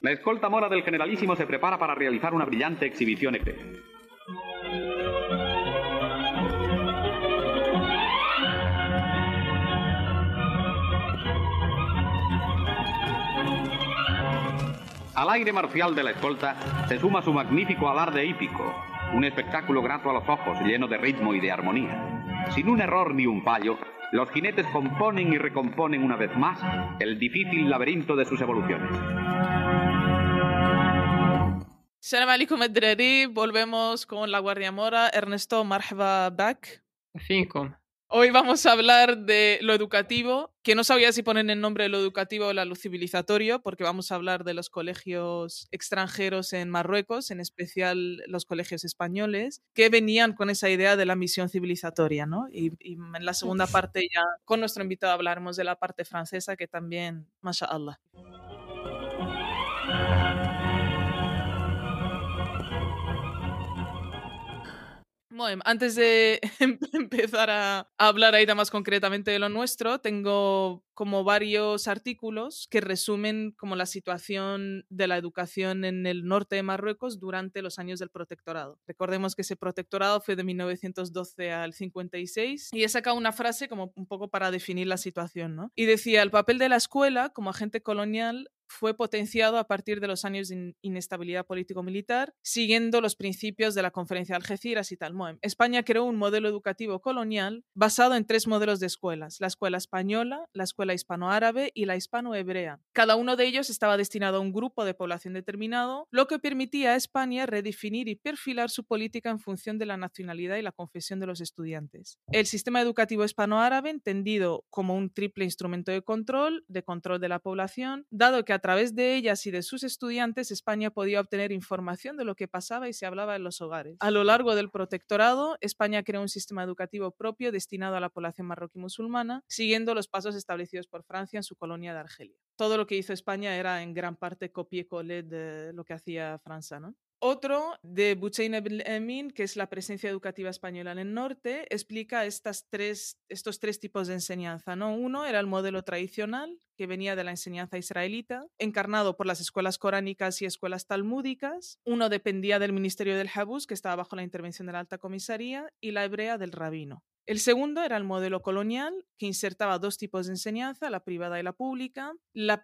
La escolta mora del generalísimo se prepara para realizar una brillante exhibición eclesiástica. Al aire marcial de la escolta se suma su magnífico alarde hípico, un espectáculo grato a los ojos, lleno de ritmo y de armonía. Sin un error ni un fallo, los jinetes componen y recomponen una vez más el difícil laberinto de sus evoluciones. Salam alaikum Adrari, volvemos con La Guardia Mora. Ernesto, marhaba back. Finkum. Hoy vamos a hablar de lo educativo, que no sabía si ponen el nombre de lo educativo o lo civilizatorio, porque vamos a hablar de los colegios extranjeros en Marruecos, en especial los colegios españoles, que venían con esa idea de la misión civilizatoria, ¿no? Y, y en la segunda parte ya con nuestro invitado hablaremos de la parte francesa, que también, mashallah. Bueno, antes de em- empezar a hablar ahí más concretamente de lo nuestro, tengo como varios artículos que resumen como la situación de la educación en el norte de Marruecos durante los años del protectorado. Recordemos que ese protectorado fue de 1912 al 56 y he sacado una frase como un poco para definir la situación, ¿no? Y decía, el papel de la escuela como agente colonial fue potenciado a partir de los años de in- inestabilidad político-militar, siguiendo los principios de la Conferencia de Algeciras y tal. Bueno, España creó un modelo educativo colonial basado en tres modelos de escuelas, la escuela española, la escuela hispanoárabe y la hispano-hebrea. Cada uno de ellos estaba destinado a un grupo de población determinado, lo que permitía a España redefinir y perfilar su política en función de la nacionalidad y la confesión de los estudiantes. El sistema educativo hispanoárabe, entendido como un triple instrumento de control, de control de la población, dado que a través de ellas y de sus estudiantes España podía obtener información de lo que pasaba y se hablaba en los hogares. A lo largo del protectorado, España creó un sistema educativo propio destinado a la población marroquí musulmana, siguiendo los pasos establecidos por Francia en su colonia de Argelia. Todo lo que hizo España era en gran parte copie-colle de lo que hacía Francia, ¿no? Otro de Buchain Ebn Emin, que es la presencia educativa española en el norte, explica estas tres, estos tres tipos de enseñanza. ¿no? Uno era el modelo tradicional, que venía de la enseñanza israelita, encarnado por las escuelas coránicas y escuelas talmúdicas. Uno dependía del ministerio del Habus, que estaba bajo la intervención de la alta comisaría, y la hebrea del rabino. El segundo era el modelo colonial, que insertaba dos tipos de enseñanza, la privada y la pública,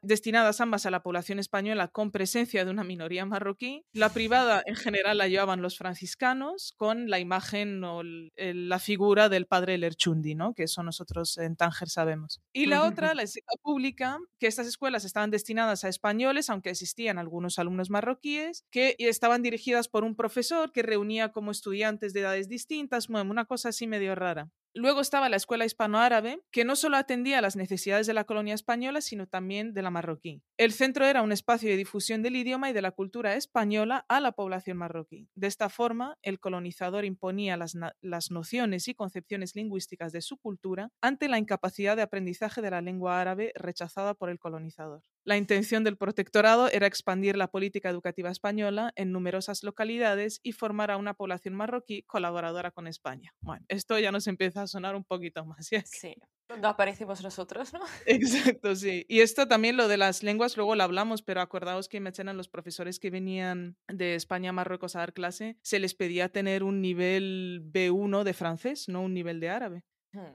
destinadas ambas a la población española con presencia de una minoría marroquí. La privada en general la llevaban los franciscanos con la imagen o la figura del padre Lerchundi, ¿no? que eso nosotros en Tánger sabemos. Y la otra, la escuela pública, que estas escuelas estaban destinadas a españoles, aunque existían algunos alumnos marroquíes, que estaban dirigidas por un profesor que reunía como estudiantes de edades distintas, una cosa así medio rara. Luego estaba la escuela hispanoárabe, que no solo atendía a las necesidades de la colonia española, sino también de la marroquí. El centro era un espacio de difusión del idioma y de la cultura española a la población marroquí. De esta forma, el colonizador imponía las, las nociones y concepciones lingüísticas de su cultura ante la incapacidad de aprendizaje de la lengua árabe rechazada por el colonizador. La intención del protectorado era expandir la política educativa española en numerosas localidades y formar a una población marroquí colaboradora con España. Bueno, esto ya nos empieza a sonar un poquito más. ¿sí? Sí, no aparecemos nosotros, ¿no? Exacto, sí. Y esto también, lo de las lenguas, luego lo hablamos, pero acordaos que mencionan los profesores que venían de España a Marruecos a dar clase, se les pedía tener un nivel B1 de francés, no un nivel de árabe. Hmm,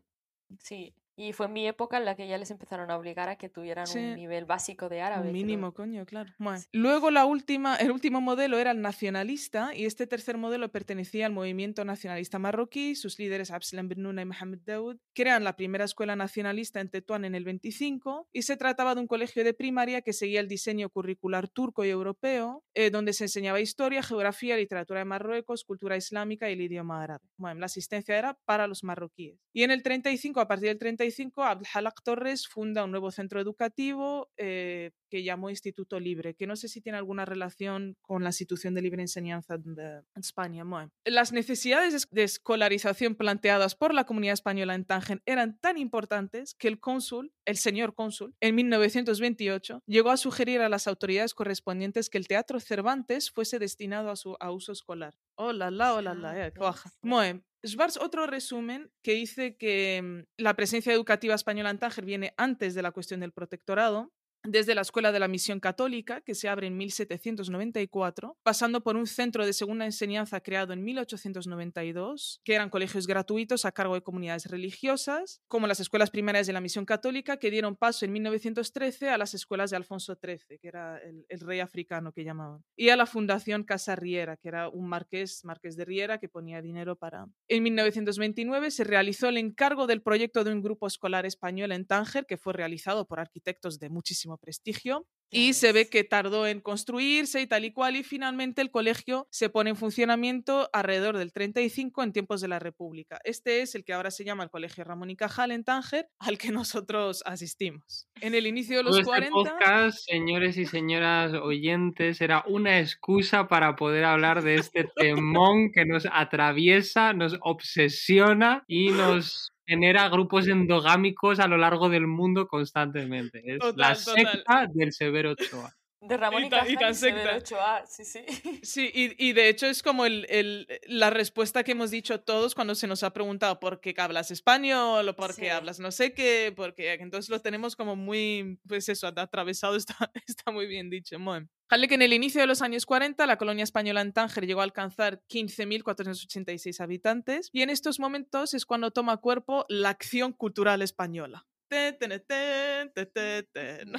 Sí, y fue en mi época en la que ya les empezaron a obligar a que tuvieran Sí. un nivel básico de árabe. Mínimo, coño, claro. Bueno. Luego la última, el último modelo era el nacionalista y este tercer modelo pertenecía al movimiento nacionalista marroquí. Sus líderes Absalem Ben Nouna y Mohamed Daoud crean la primera escuela nacionalista en Tetuán en el 25 y se trataba de un colegio de primaria que seguía el diseño curricular turco y europeo, eh, donde se enseñaba historia, geografía, literatura de Marruecos, cultura islámica y el idioma árabe. Bueno, la asistencia era para los marroquíes. Y en el 35, a partir del 35, Abdelhalak Torres funda un nuevo centro educativo eh, que llamó Instituto Libre, que no sé si tiene alguna relación con la institución de libre enseñanza de España. Bueno, las necesidades es- de escolarización planteadas por la comunidad española en Tánger eran tan importantes que el cónsul, el señor cónsul, en 1928 llegó a sugerir a las autoridades correspondientes que el Teatro Cervantes fuese destinado a, su, a uso escolar. Hola, la, hola, la, eh. Bueno, Schwarz, otro resumen que dice que mm, la presencia educativa española en Tánger viene antes de la cuestión del protectorado desde la Escuela de la Misión Católica, que se abre en 1794, pasando por un centro de segunda enseñanza creado en 1892, que eran colegios gratuitos a cargo de comunidades religiosas, como las escuelas primarias de la Misión Católica, que dieron paso en 1913 a las escuelas de Alfonso XIII, que era el, rey africano que llamaban, y a la Fundación Casa Riera, que era un marqués, marqués de Riera, que ponía dinero para... En 1929 se realizó el encargo del proyecto de un grupo escolar español en Tánger, que fue realizado por arquitectos de muchísimo prestigio. Y se ve que tardó en construirse y tal y cual, y finalmente el colegio se pone en funcionamiento alrededor del 35 en tiempos de la República. Este es el que ahora se llama el Colegio Ramón y Cajal en Tánger, al que nosotros asistimos. En el inicio de los Todo 40... Este podcast, señores y señoras oyentes, era una excusa para poder hablar de este temón que nos atraviesa, nos obsesiona y nos genera grupos endogámicos a lo largo del mundo constantemente. Es Total, la total. secta del Severo Ochoa. De Ramón Y y, ta- y Cajal tan y Severo secta. Ochoa, sí, sí. Sí, y, y de hecho es como el, el- la respuesta que hemos dicho todos cuando se nos ha preguntado por qué hablas español o por qué Sí. hablas no sé qué, porque entonces lo tenemos como muy, pues eso, at- atravesado, está, está muy bien dicho. Bien. Jale que en el inicio de los años 40 la colonia española en Tánger llegó a alcanzar 15.486 habitantes y en estos momentos es cuando toma cuerpo la acción cultural española. Ten, ten, ten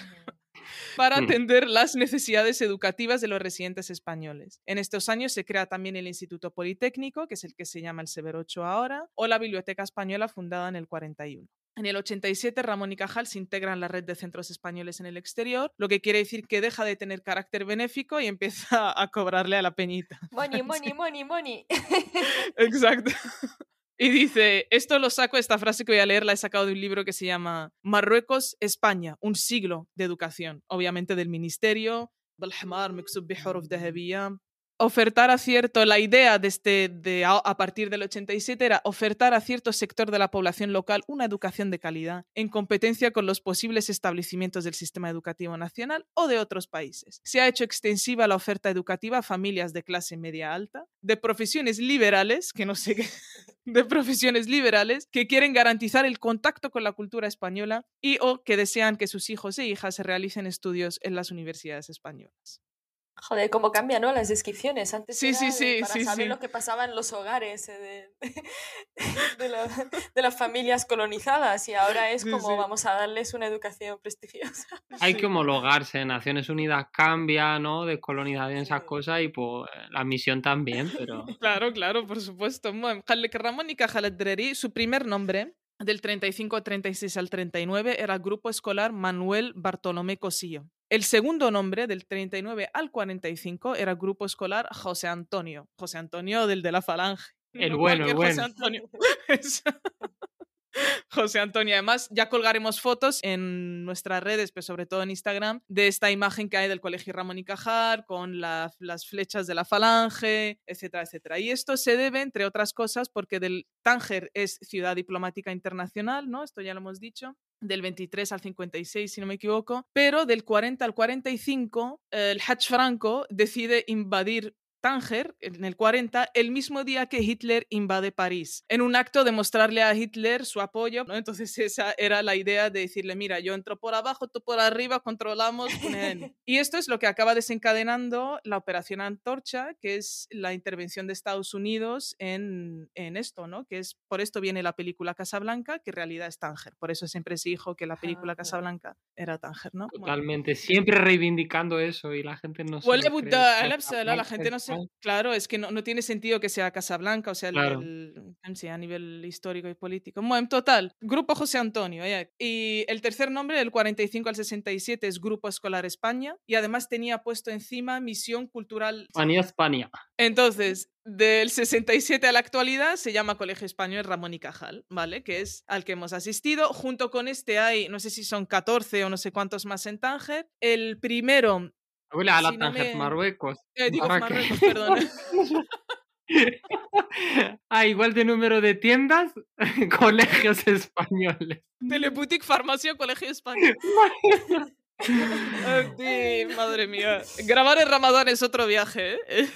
para Mm. atender las necesidades educativas de los residentes españoles. En estos años se crea también el Instituto Politécnico, que es el que se llama el Severo Ochoa ahora, o la Biblioteca Española fundada en el 41. En el 87, Ramón y Cajal se integran en la red de centros españoles en el exterior, lo que quiere decir que deja de tener carácter benéfico y empieza a cobrarle a la peñita. Money, money, money, money. Exacto. Y dice, esto lo saco, esta frase que voy a leer la he sacado de un libro que se llama Marruecos, España, un siglo de educación, obviamente del ministerio, ofertar a cierto, la idea desde de, este, a partir del 87 era ofertar a cierto sector de la población local una educación de calidad, en competencia con los posibles establecimientos del sistema educativo nacional o de otros países. Se ha hecho extensiva la oferta educativa a familias de clase media alta, de profesiones liberales, que no sé qué, de profesiones liberales, que quieren garantizar el contacto con la cultura española y o que desean que sus hijos e hijas realicen estudios en las universidades españolas. Joder, cómo cambian, ¿no? Las descripciones. Antes Sí, era sí, para sí, saber sí. lo que pasaba en los hogares eh, de, de, la- de las familias colonizadas y ahora es como sí. vamos a darles una educación prestigiosa. Hay que homologarse. Naciones Unidas cambia, ¿no? De colonización, esas Sí. cosas, y pues la misión también, pero. Claro, claro, por supuesto. Ramón y Cajal Dreri, su primer nombre, del 35 al 36 al 39, era Grupo Escolar Manuel Bartolomé Cosillo. El segundo nombre, del 39 al 45, era Grupo Escolar José Antonio. José Antonio del de la Falange. El No bueno, el cualquier José bueno. Antonio. José Antonio, además ya colgaremos fotos en nuestras redes, pero sobre todo en Instagram, de esta imagen que hay del Colegio Ramón y Cajal con la- las flechas de la falange, etcétera, etcétera. Y esto se debe, entre otras cosas, porque del Tánger es ciudad diplomática internacional, ¿no? Esto ya lo hemos dicho del 23 al 56, si no me equivoco, pero del 40 al 45, eh, el Hach Franco decide invadir Tánger, en el 40, el mismo día que Hitler invade París, en un acto de mostrarle a Hitler su apoyo. ¿no? Entonces esa era la idea de decirle, mira, yo entro por abajo, tú por arriba, controlamos. Punen". y esto es lo que acaba desencadenando la Operación Antorcha, que es la intervención de Estados Unidos en, en esto, ¿no? que es por esto viene la película Casablanca, que en realidad es Tánger. Por eso siempre se dijo que la película Ah. Casablanca era Tánger, ¿no? Bueno. Totalmente. Siempre reivindicando eso y la gente no se Absala, la gente no se. Claro, es que no, no tiene sentido que sea Casablanca, o sea, el- Claro. el- sí, a nivel histórico y político. Bueno, en total, Grupo José Antonio. ya. Y el tercer nombre, del 45 al 67, es Grupo Escolar España. Y además tenía puesto encima Misión Cultural. España, España. Entonces, del 67 a la actualidad se llama Colegio Español Ramón y Cajal, ¿vale? Que es al que hemos asistido. Junto con este hay, no sé si son 14 o no sé cuántos más en Tánger. El primero Huele a la Si no Tánger, me- Marruecos. Eh, digo Marrakech. Marruecos, perdón. ah, igual de número de tiendas, colegios españoles. Telepoutique Farmacia Colegio Español. Sí, madre mía. Grabar en Ramadán es otro viaje, ¿eh?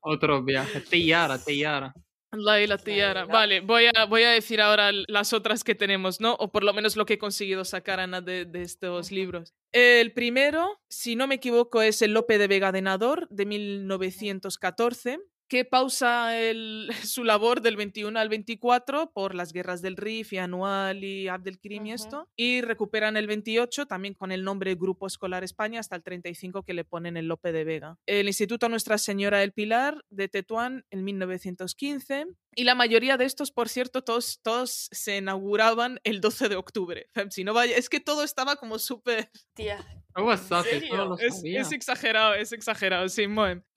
Otro viaje. Teyara, Teyara. La y la tiara. Vale, voy a, voy a decir ahora las otras que tenemos, ¿no? O por lo menos lo que he conseguido sacar, Ana, de, de estos libros. El primero, si no me equivoco, es el Lope de Vega de Nador, de 1914 que pausa el, su labor del 21 al 24 por las guerras del Rif y Anual y Abdelkrim y esto, y recuperan el 28 también con el nombre Grupo Escolar España hasta el 35 que le ponen el Lope de Vega. El Instituto Nuestra Señora del Pilar de Tetuán en 1915 y la mayoría de estos, por cierto, todos, todos se inauguraban el 12 de octubre. Si no vaya, es que todo estaba como súper... Tía, es, es, exagerado, es exagerado, sí,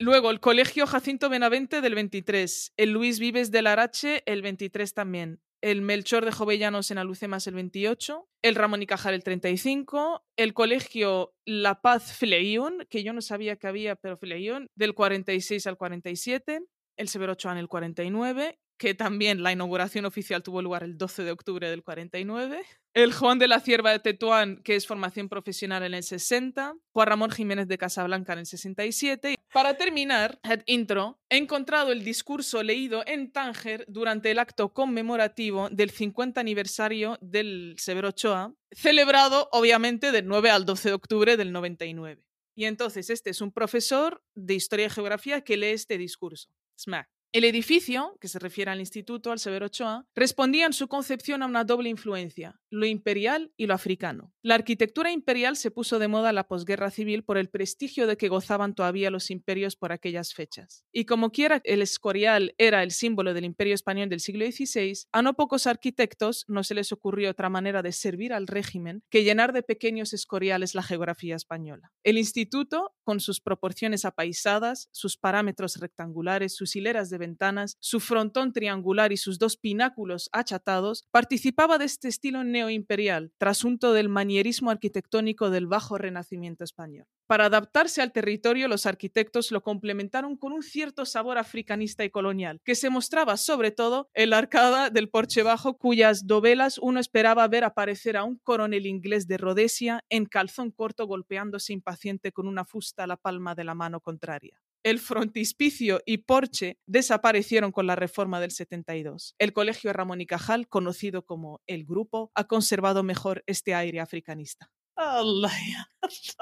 Luego, el Colegio Jacinto Benavente del 23, el Luis Vives del Arache el 23 también, el Melchor de Jovellanos en Alucemas el 28, el Ramón y Cajal el 35, el Colegio La Paz Fleión, que yo no sabía que había, pero Fleión, del 46 al 47, el Severo Ochoa en el 49 que también la inauguración oficial tuvo lugar el 12 de octubre del 49. El Juan de la Cierva de Tetuán, que es formación profesional en el 60. Juan Ramón Jiménez de Casablanca en el 67. Para terminar, head intro, he encontrado el discurso leído en Tánger durante el acto conmemorativo del 50 aniversario del Severo Ochoa, celebrado obviamente del 9 al 12 de octubre del 99. Y entonces este es un profesor de Historia y Geografía que lee este discurso. Smack. El edificio, que se refiere al Instituto, al Severo Ochoa, respondía en su concepción a una doble influencia, lo imperial y lo africano. La arquitectura imperial se puso de moda en la posguerra civil por el prestigio de que gozaban todavía los imperios por aquellas fechas. Y como quiera el Escorial era el símbolo del imperio español del siglo XVI, a no pocos arquitectos no se les ocurrió otra manera de servir al régimen que llenar de pequeños escoriales la geografía española. El instituto, con sus proporciones apaisadas, sus parámetros rectangulares, sus hileras de ventanas, su frontón triangular y sus dos pináculos achatados, participaba de este estilo neoimperial, trasunto del manierismo arquitectónico del bajo renacimiento español. Para adaptarse al territorio, los arquitectos lo complementaron con un cierto sabor africanista y colonial, que se mostraba sobre todo en la arcada del porche bajo, cuyas dovelas uno esperaba ver aparecer a un coronel inglés de Rhodesia en calzón corto golpeándose impaciente con una fusta a la palma de la mano contraria. El frontispicio y porche desaparecieron con la reforma del 72. El Colegio Ramón y Cajal, conocido como El Grupo, ha conservado mejor este aire africanista.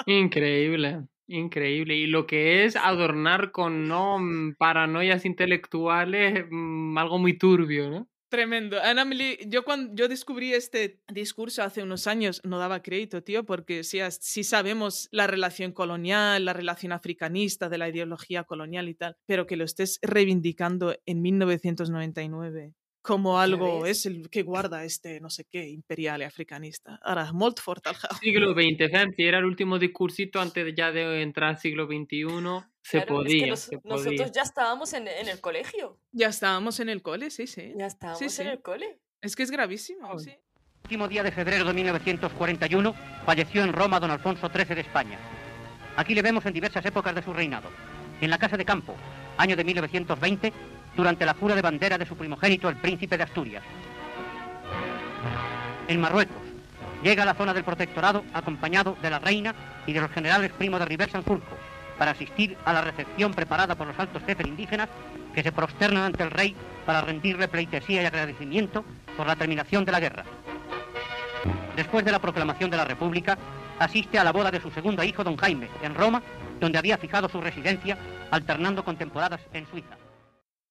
Increíble, increíble. Y lo que es adornar con no paranoias intelectuales, mm, algo muy turbio, ¿no? Tremendo. Anna yo cuando yo descubrí este discurso hace unos años, no daba crédito, tío, porque si, si sabemos la relación colonial, la relación africanista de la ideología colonial y tal, pero que lo estés reivindicando en 1999 como algo es el que guarda este no sé qué imperial y africanista. Ahora, molt fort al Siglo XX, si era el último discursito antes ya de entrar al siglo XXI, se podía. nosotros ya estábamos en, en, el colegio. Ya estábamos en el cole, sí, sí. Ya estábamos en el cole. Es que es gravísimo, sí. último día de febrero de 1941 falleció en Roma don Alfonso XIII de España. Aquí le vemos en diversas épocas de su reinado. En la Casa de Campo, año de 1920, durante la jura de bandera de su primogénito, el príncipe de Asturias. En Marruecos, llega a la zona del protectorado acompañado de la reina y de los generales Primo de River Sanjurjo para asistir a la recepción preparada por los altos jefes indígenas que se prosternan ante el rey para rendirle pleitesía y agradecimiento por la terminación de la guerra. Después de la proclamación de la República, asiste a la boda de su segundo hijo, don Jaime, en Roma, donde había fijado su residencia, alternando con temporadas en Suiza.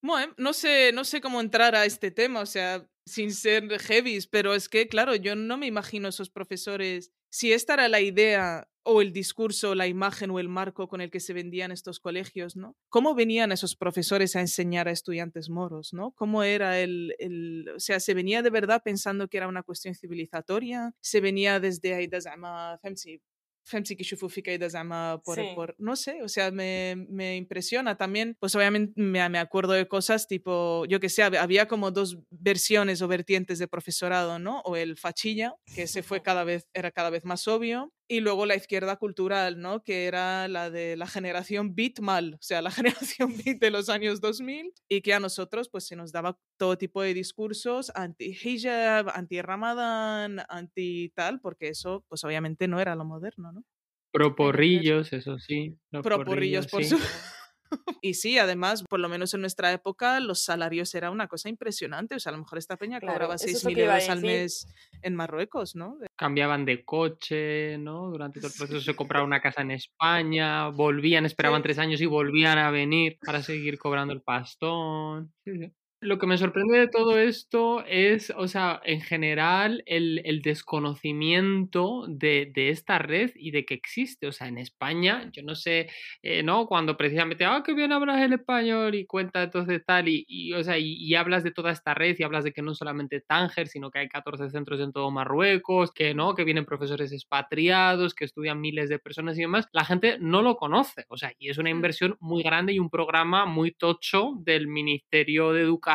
Bueno, no sé, no sé cómo entrar a este tema, o sea, sin ser heavy, pero es que, claro, yo no me imagino esos profesores. Si esta era la idea o el discurso, la imagen o el marco con el que se vendían estos colegios, ¿no? ¿Cómo venían esos profesores a enseñar a estudiantes moros, ¿no? ¿Cómo era el, el o sea, se venía de verdad pensando que era una cuestión civilizatoria? ¿Se venía desde ahí, desde فهمتي كيشوفوا فيك كايده زعما por, sí. por no sé o sea me, me impresiona también pues obviamente me, me, acuerdo de cosas tipo yo que sé había como dos versiones o vertientes de profesorado no o el fachilla que se fue cada vez era cada vez más obvio y luego la izquierda cultural, ¿no? Que era la de la generación beat mal, o sea, la generación beat de los años 2000 y que a nosotros pues se nos daba todo tipo de discursos anti-hijab, anti-ramadán, anti-tal, porque eso pues obviamente no era lo moderno, ¿no? Proporrillos, eso sí. Proporrillos, por, Su... y sí, además, por lo menos en nuestra época, los salarios era una cosa impresionante. O sea, a lo mejor esta peña Claro, cobraba eso es 6.000 lo que iba a euros al mes en Marruecos, ¿no? Cambiaban de coche, ¿no? Durante todo el proceso se compraban una casa en España, volvían, esperaban Sí. tres años y volvían a venir para seguir cobrando el pastón. Sí, sí. Lo que me sorprende de todo esto es, o sea, en general, el, el desconocimiento de, de esta red y de que existe. O sea, en España, yo no sé, eh, ¿no? Cuando precisamente, ah, qué bien hablas el español y cuenta entonces tal, y, y, o sea, y, y hablas de toda esta red y hablas de que no solamente Tánger, sino que hay 14 centros en todo Marruecos, que no, que vienen profesores expatriados, que estudian miles de personas y demás, la gente no lo conoce. O sea, y es una Mm. inversión muy grande y un programa muy tocho del Ministerio de Educación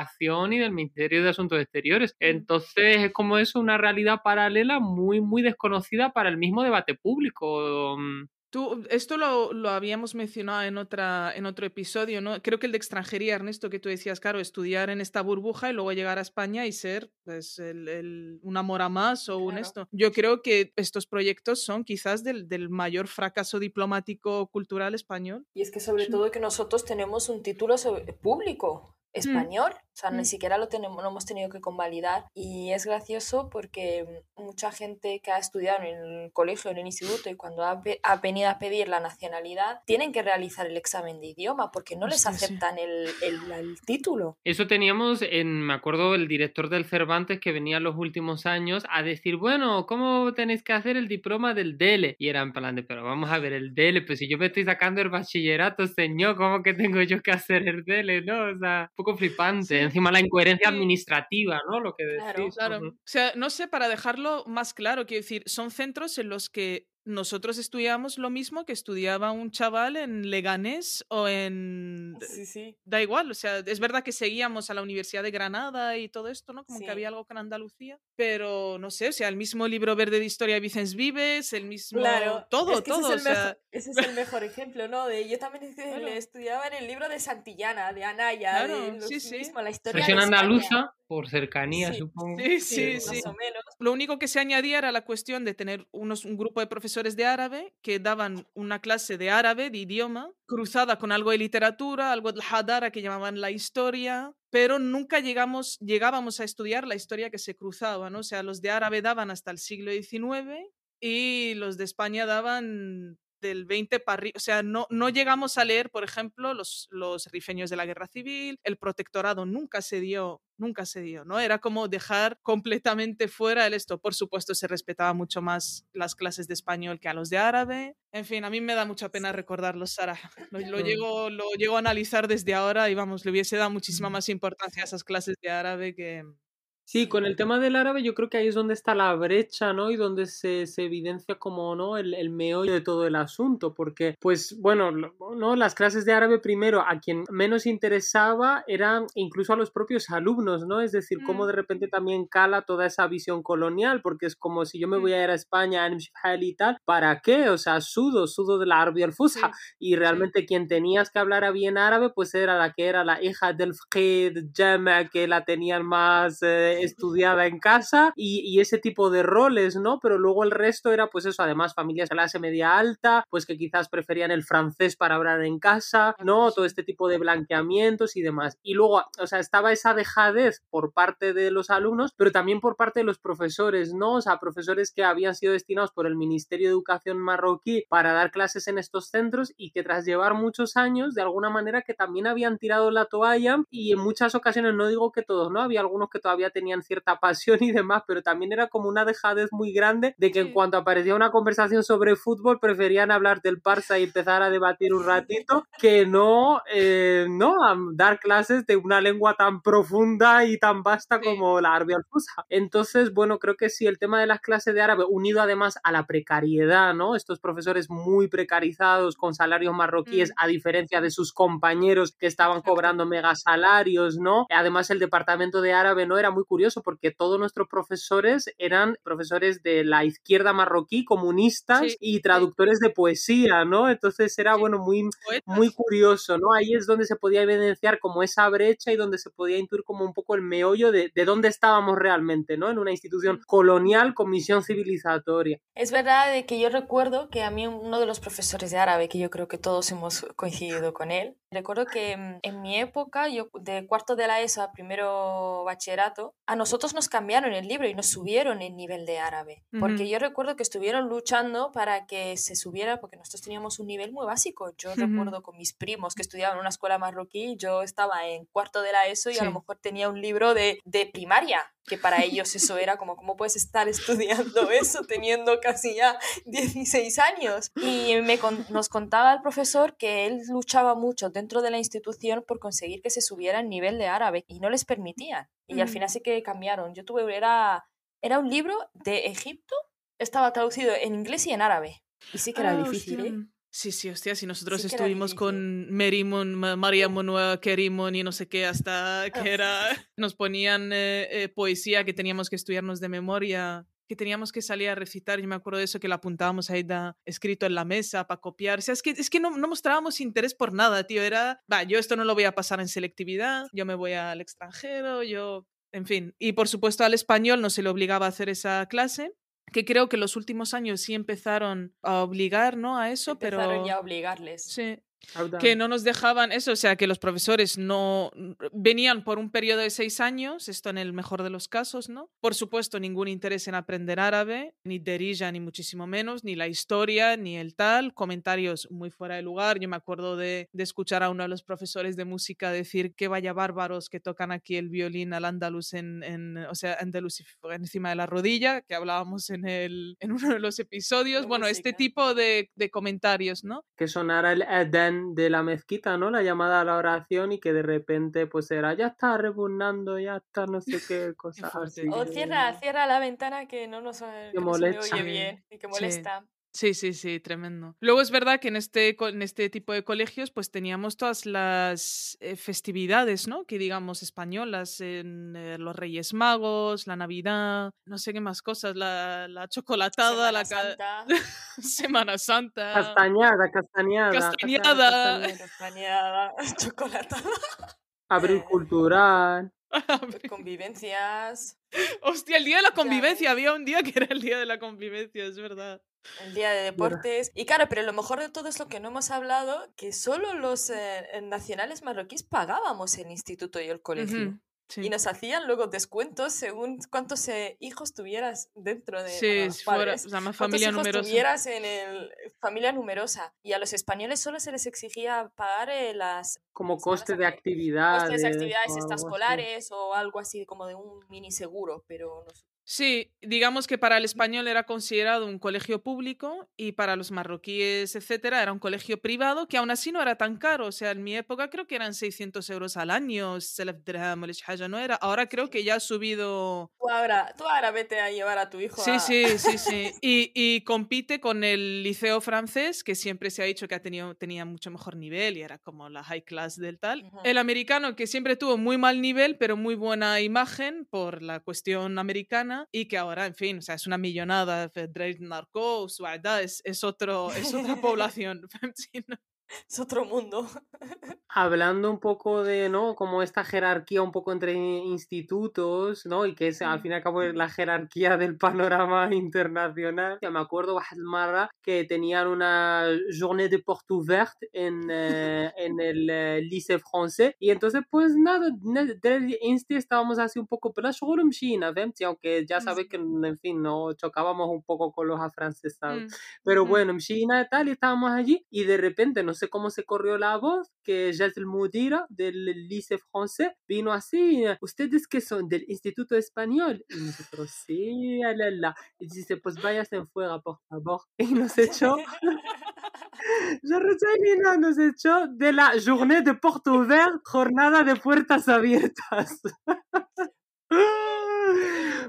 y del Ministerio de Asuntos Exteriores. Mm. Entonces, es como eso, una realidad paralela muy, muy desconocida para el mismo debate público. Mm, Tú, esto lo, lo habíamos mencionado en, otra, en otro episodio, ¿no? Creo que el de extranjería, Ernesto, que tú decías, claro, estudiar en esta burbuja y luego llegar a España y ser pues, el, el- una mora más o un esto. Yo creo que estos proyectos son quizás del, del mayor fracaso diplomático cultural español. Y es que sobre Sí. todo que nosotros tenemos un título sobre- público español, o sea, Mm. ni siquiera lo, tenemos, lo hemos tenido que convalidar. Y es gracioso porque mucha gente que ha estudiado en el colegio, en el instituto, y cuando ha, ve- ha venido a pedir la nacionalidad, tienen que realizar el examen de idioma porque no les sí. aceptan el, el- el título. Eso teníamos en, me acuerdo, el director del Cervantes que venía en los últimos años a decir, bueno, ¿cómo tenéis que hacer el diploma del DELE? Y era en plan de, pero vamos a ver, el DELE, pues si yo me estoy sacando el bachillerato, señor, ¿cómo que tengo yo que hacer el DELE? ¿No? O sea, un poco flipante. Sí. Encima la incoherencia administrativa, ¿no? Lo que decís. Claro, Claro. O sea, no sé, para dejarlo más claro, quiero decir, son centros en los que nosotros estudiamos lo mismo que estudiaba un chaval en Leganés o en... Sí, sí. Da igual, o sea, es verdad que seguíamos a la Universidad de Granada y todo esto, ¿no? Como Sí. que había algo con Andalucía, pero no sé, o sea, el mismo libro verde de historia de Vicens Vives, el mismo... Claro, todo, es que todo, ese, o es el sea... mejor, ese es el mejor ejemplo, ¿no? De, yo también es que Claro. le estudiaba en el libro de Santillana, de Anaya, Claro, de los sí, sí. mismo, la historia España. andaluza, por cercanía, Sí, supongo. Sí, Sí, sí, más o menos. Lo único que se añadía era la cuestión de tener unos, un grupo de profesores de árabe que daban una clase de árabe, de idioma, cruzada con algo de literatura, algo de hadara que llamaban la historia, pero nunca llegamos, llegábamos a estudiar la historia que se cruzaba, ¿no? O sea, los de árabe daban hasta el siglo XIX y los de España daban del 20 para arriba. O sea, no, no llegamos a leer, por ejemplo, los, los rifeños de la guerra civil, el protectorado nunca se dio, nunca se dio, ¿no? Era como dejar completamente fuera el esto. Por supuesto, se respetaba mucho más las clases de español que a los de árabe. En fin, a mí me da mucha pena recordarlos, Sara. Lo, lo, Mm. llego, lo llego a analizar desde ahora y vamos, le hubiese dado muchísima más importancia a esas clases de árabe que... Sí, con el tema del árabe yo creo que ahí es donde está la brecha, ¿no? Y donde se, se evidencia como, ¿no? El, el meollo de todo el asunto, porque, pues, bueno, ¿no? Las clases de árabe primero a quien menos interesaba eran incluso a los propios alumnos, ¿no? Es decir, cómo de repente también cala toda esa visión colonial, porque es como si yo me voy a ir a España, a y tal, ¿para qué? O sea, sudo, sudo de la árabe al Sí, y realmente quien tenías que hablar bien árabe pues era la que era la hija del fqid jama que la tenían más eh, estudiada en casa y, y ese tipo de roles no pero luego el resto era pues eso además familias de clase media alta pues que quizás preferían el francés para hablar en casa no todo este tipo de blanqueamientos y demás. Y luego o sea estaba esa dejadez por parte de los alumnos pero también por parte de los profesores no o sea profesores que habían sido destinados por el Ministerio de Educación marroquí para dar clases en estos centros y que tras llevar muchos años, de alguna manera que también habían tirado la toalla y en muchas ocasiones, no digo que todos, ¿no? Había algunos que todavía tenían cierta pasión y demás, pero también era como una dejadez muy grande de que en Sí. cuanto aparecía una conversación sobre fútbol preferían hablar del Barça y empezar a debatir un ratito que no, eh, no a dar clases de una lengua tan profunda y tan vasta Sí. como la árabe al fusha. Entonces, bueno, creo que sí, el tema de las clases de árabe, unido además a la precariedad, ¿no? Estos profesores muy precarizados con salarios marroquíes, Mm. a diferencia de sus compañeros que estaban cobrando mega salarios, ¿no? Además, el departamento de árabe no era muy curioso porque todos nuestros profesores eran profesores de la izquierda marroquí, comunistas Sí, y traductores de poesía, ¿no? Entonces era, Sí. bueno, muy muy, curioso, ¿no? Ahí es donde se podía evidenciar como esa brecha y donde se podía intuir como un poco el meollo de, de dónde estábamos realmente, ¿no? En una institución colonial con misión civilizatoria. Es verdad de que yo recuerdo que a mí uno de los profesores de árabe, que yo creo que todos hemos coincidido con él, recuerdo que mm, en mi época, yo de cuarto de la ESO a primero bachillerato, a nosotros nos cambiaron el libro y nos subieron el nivel de árabe, porque yo recuerdo que estuvieron luchando para que se subiera, porque nosotros teníamos un nivel muy básico. Yo recuerdo con mis primos que estudiaban en una escuela marroquí, yo estaba en cuarto de la ESO y a lo mejor tenía un libro de, de primaria, que para ellos eso era como, ¿cómo puedes estar estudiando eso teniendo casi ya 16 años? Y me nos contaba el profesor que él luchaba mucho dentro de la institución por conseguir que se subiera el nivel de árabe y no les permitían. Y al final sí que cambiaron. Yo tuve, era, era un libro de Egipto, estaba traducido en inglés y en árabe. Y sí que era Ah, difícil, ¿eh? Sí, sí, hostia, si nosotros Sí estuvimos con Merimon, Ma- María Monua, Kerimon y no sé qué, hasta que era, nos ponían eh, eh, poesía que teníamos que estudiarnos de memoria, que teníamos que salir a recitar, yo me acuerdo de eso, que lo apuntábamos ahí da, escrito en la mesa para copiar, o sea, es que, es que no, no mostrábamos interés por nada, tío, era, va, yo esto no lo voy a pasar en selectividad, yo me voy al extranjero, yo, en fin, y por supuesto al español no se le obligaba a hacer esa clase, que creo que los últimos años sí empezaron a obligar, ¿no? A eso, Empezaron pero... ya a obligarles. Sí, que no nos dejaban eso, o sea, que los profesores no venían por un periodo de seis años, esto en el mejor de los casos, ¿no? Por supuesto, ningún interés en aprender árabe, ni derija, ni muchísimo menos, ni la historia, ni el tal, comentarios muy fuera de lugar. Yo me acuerdo de, de escuchar a uno de los profesores de música decir que vaya bárbaros que tocan aquí el violín al andaluz en, en o sea, andaluz encima de la rodilla, que hablábamos en, el, en uno de los episodios. Bueno, este música. tipo de, de comentarios, ¿no? que sonara el De la mezquita, ¿no? La llamada a la oración y que de repente pues era, ya está repugnando, ya está no sé qué, cosas así. O cierra, cierra la ventana que no nos que no se oye bien y que sí. molesta. Sí, sí, sí, tremendo. Luego es verdad que en este, co- en este tipo de colegios pues teníamos todas las eh, festividades, ¿no? Que digamos españolas, en eh, los Reyes Magos, la Navidad, no sé qué más cosas, la, la chocolatada, Semana la Santa, Semana Santa. Castañada, castañada. Castañada. castañada. castañada, chocolatada, Abril cultural. convivencias, Hostia, el día de la convivencia, había un día que era el día de la convivencia, es verdad. El día de deportes. Y claro, pero lo mejor de todo es lo que no hemos hablado, que solo los eh, nacionales marroquíes pagábamos el instituto y el colegio. Ujú, sí. Y nos hacían luego descuentos según cuántos eh, hijos tuvieras dentro de Sí, los si fuera, o sea, más cuántos familia hijos numerosa. tuvieras en el familia numerosa y a los españoles solo se les exigía pagar eh, las Como coste de actividades. costes de actividades extraescolares o algo así como de un mini seguro pero no sé. Sí, digamos que para el español era considerado un colegio público y para los marroquíes, etcétera, era un colegio privado que aún así no era tan caro. O sea, en mi época creo que eran 600 euros al año, no era. Ahora creo que ya ha subido. tú ahora tú ahora vete a llevar a tu hijo Sí, a- sí, sí, sí. Y, y compite con el liceo francés, que siempre se ha dicho que ha tenido, tenía mucho mejor nivel y era como la high class del tal. El americano, que siempre tuvo muy mal nivel, pero muy buena imagen por la cuestión americana y que ahora, en fin, o sea, es una millonada. Drake Narcos, es, es, otro, es otra población. es otro mundo. Hablando un poco de, ¿no? Como esta jerarquía un poco entre institutos, ¿no? Y que es al fin y al cabo la jerarquía del panorama internacional. Ya me acuerdo, Marra, que tenían una journée de porte ouverte en, eh, en el eh, lycée français. Y entonces, pues nada, desde el insti estábamos así un poco, pero aunque ya mm, sabes que, en fin, no chocábamos un poco con los afrancesados. Mm, pero bueno, Mshina y tal, y estábamos allí y de repente, no sé, cómo se corrió la voz, que el Mudira del lycée francés vino así, ¿ustedes que son del Instituto Español? Y nosotros, sí, la, la. Y dice, pues váyanse fuera, por favor. Y nos echó, yo Rosalina nos echó de la journée de Porto Ouvert, jornada de puertas abiertas.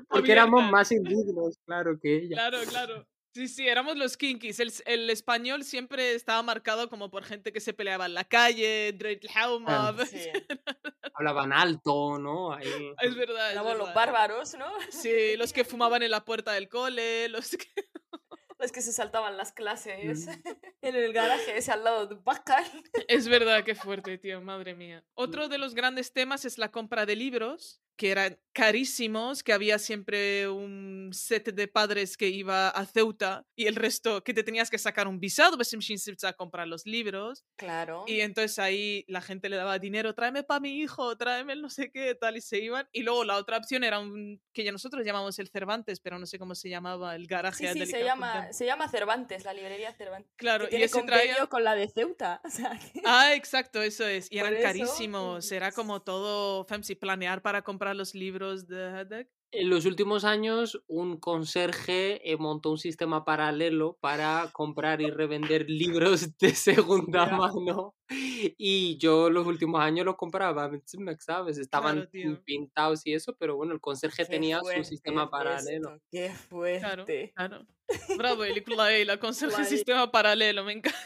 Porque éramos Abiertas. más indignos, claro que ella. Claro, claro. Sí, sí, éramos los kinkis. El, el español siempre estaba marcado como por gente que se peleaba en la calle, Drake Hauma. Sí. Hablaban alto, ¿no? Ahí. Es verdad. es Éramos los bárbaros no Sí, los que fumaban en la puerta del cole, los que... los que se saltaban las clases En el garaje ese al lado de Pascal. Es verdad, qué fuerte, tío, madre mía. Otro de los grandes temas es la compra de libros, que eran carísimos, que había siempre un set de padres que iba a Ceuta y el resto que te tenías que sacar un visado pues, a comprar los libros. Claro. Y entonces ahí la gente le daba dinero, tráeme para mi hijo, tráeme el no sé qué, tal, y se iban. Y luego la otra opción era un que ya nosotros llamamos el Cervantes, pero no sé cómo se llamaba, el garaje. Sí, sí, se llama, se llama Cervantes, la librería Cervantes. Claro, que tiene y ese traía... con la de Ceuta. O sea, que- Ah, exacto, eso es. Y Por eran eso, carísimos. Era como todo fancy, planear para comprar los libros de... de- En los últimos años, un conserje eh, montó un sistema paralelo para comprar y revender libros de segunda Mira. mano. Y yo los últimos años los compraba, ¿sabes? Estaban Claro, pintados y eso, pero bueno, el conserje Qué tenía su sistema paralelo. esto, Qué Claro, fuerte. claro. Bravo, el la conserje sistema paralelo, me encanta.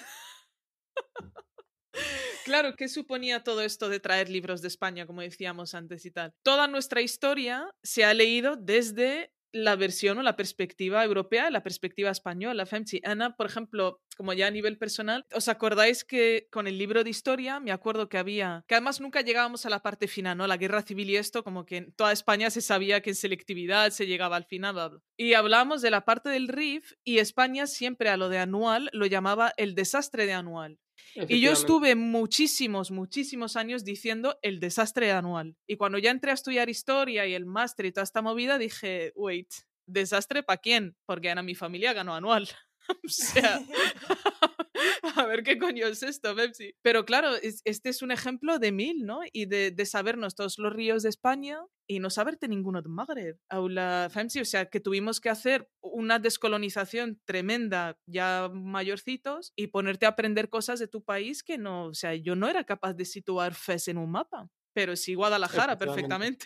Claro, ¿qué suponía todo esto de traer libros de España, como decíamos antes y tal? Toda nuestra historia se ha leído desde la versión o la perspectiva europea, la perspectiva española. Femsi, Ana, por ejemplo, como ya a nivel personal, ¿os acordáis que con el libro de historia me acuerdo que había, que además nunca llegábamos a la parte final, ¿no? La guerra civil y esto, como que en toda España se sabía que en selectividad se llegaba al final, bla, bla. Y hablamos de la parte del RIF y España siempre a lo de anual lo llamaba el desastre de anual. Y yo estuve muchísimos, muchísimos años diciendo el desastre anual. Y cuando ya entré a estudiar historia y el máster y toda esta movida, dije, wait, ¿desastre para quién? Porque Ana, mi familia ganó anual. o sea, a ver qué coño es esto, Pepsi. Pero claro, es- este es un ejemplo de mil, ¿no? Y de, de sabernos todos los ríos de España y no saberte ninguno de Magreb. Aula Femsi, o sea, que tuvimos que hacer una descolonización tremenda ya mayorcitos y ponerte a aprender cosas de tu país que no, o sea, yo no era capaz de situar Fes en un mapa, pero sí Guadalajara Efectivamente. perfectamente.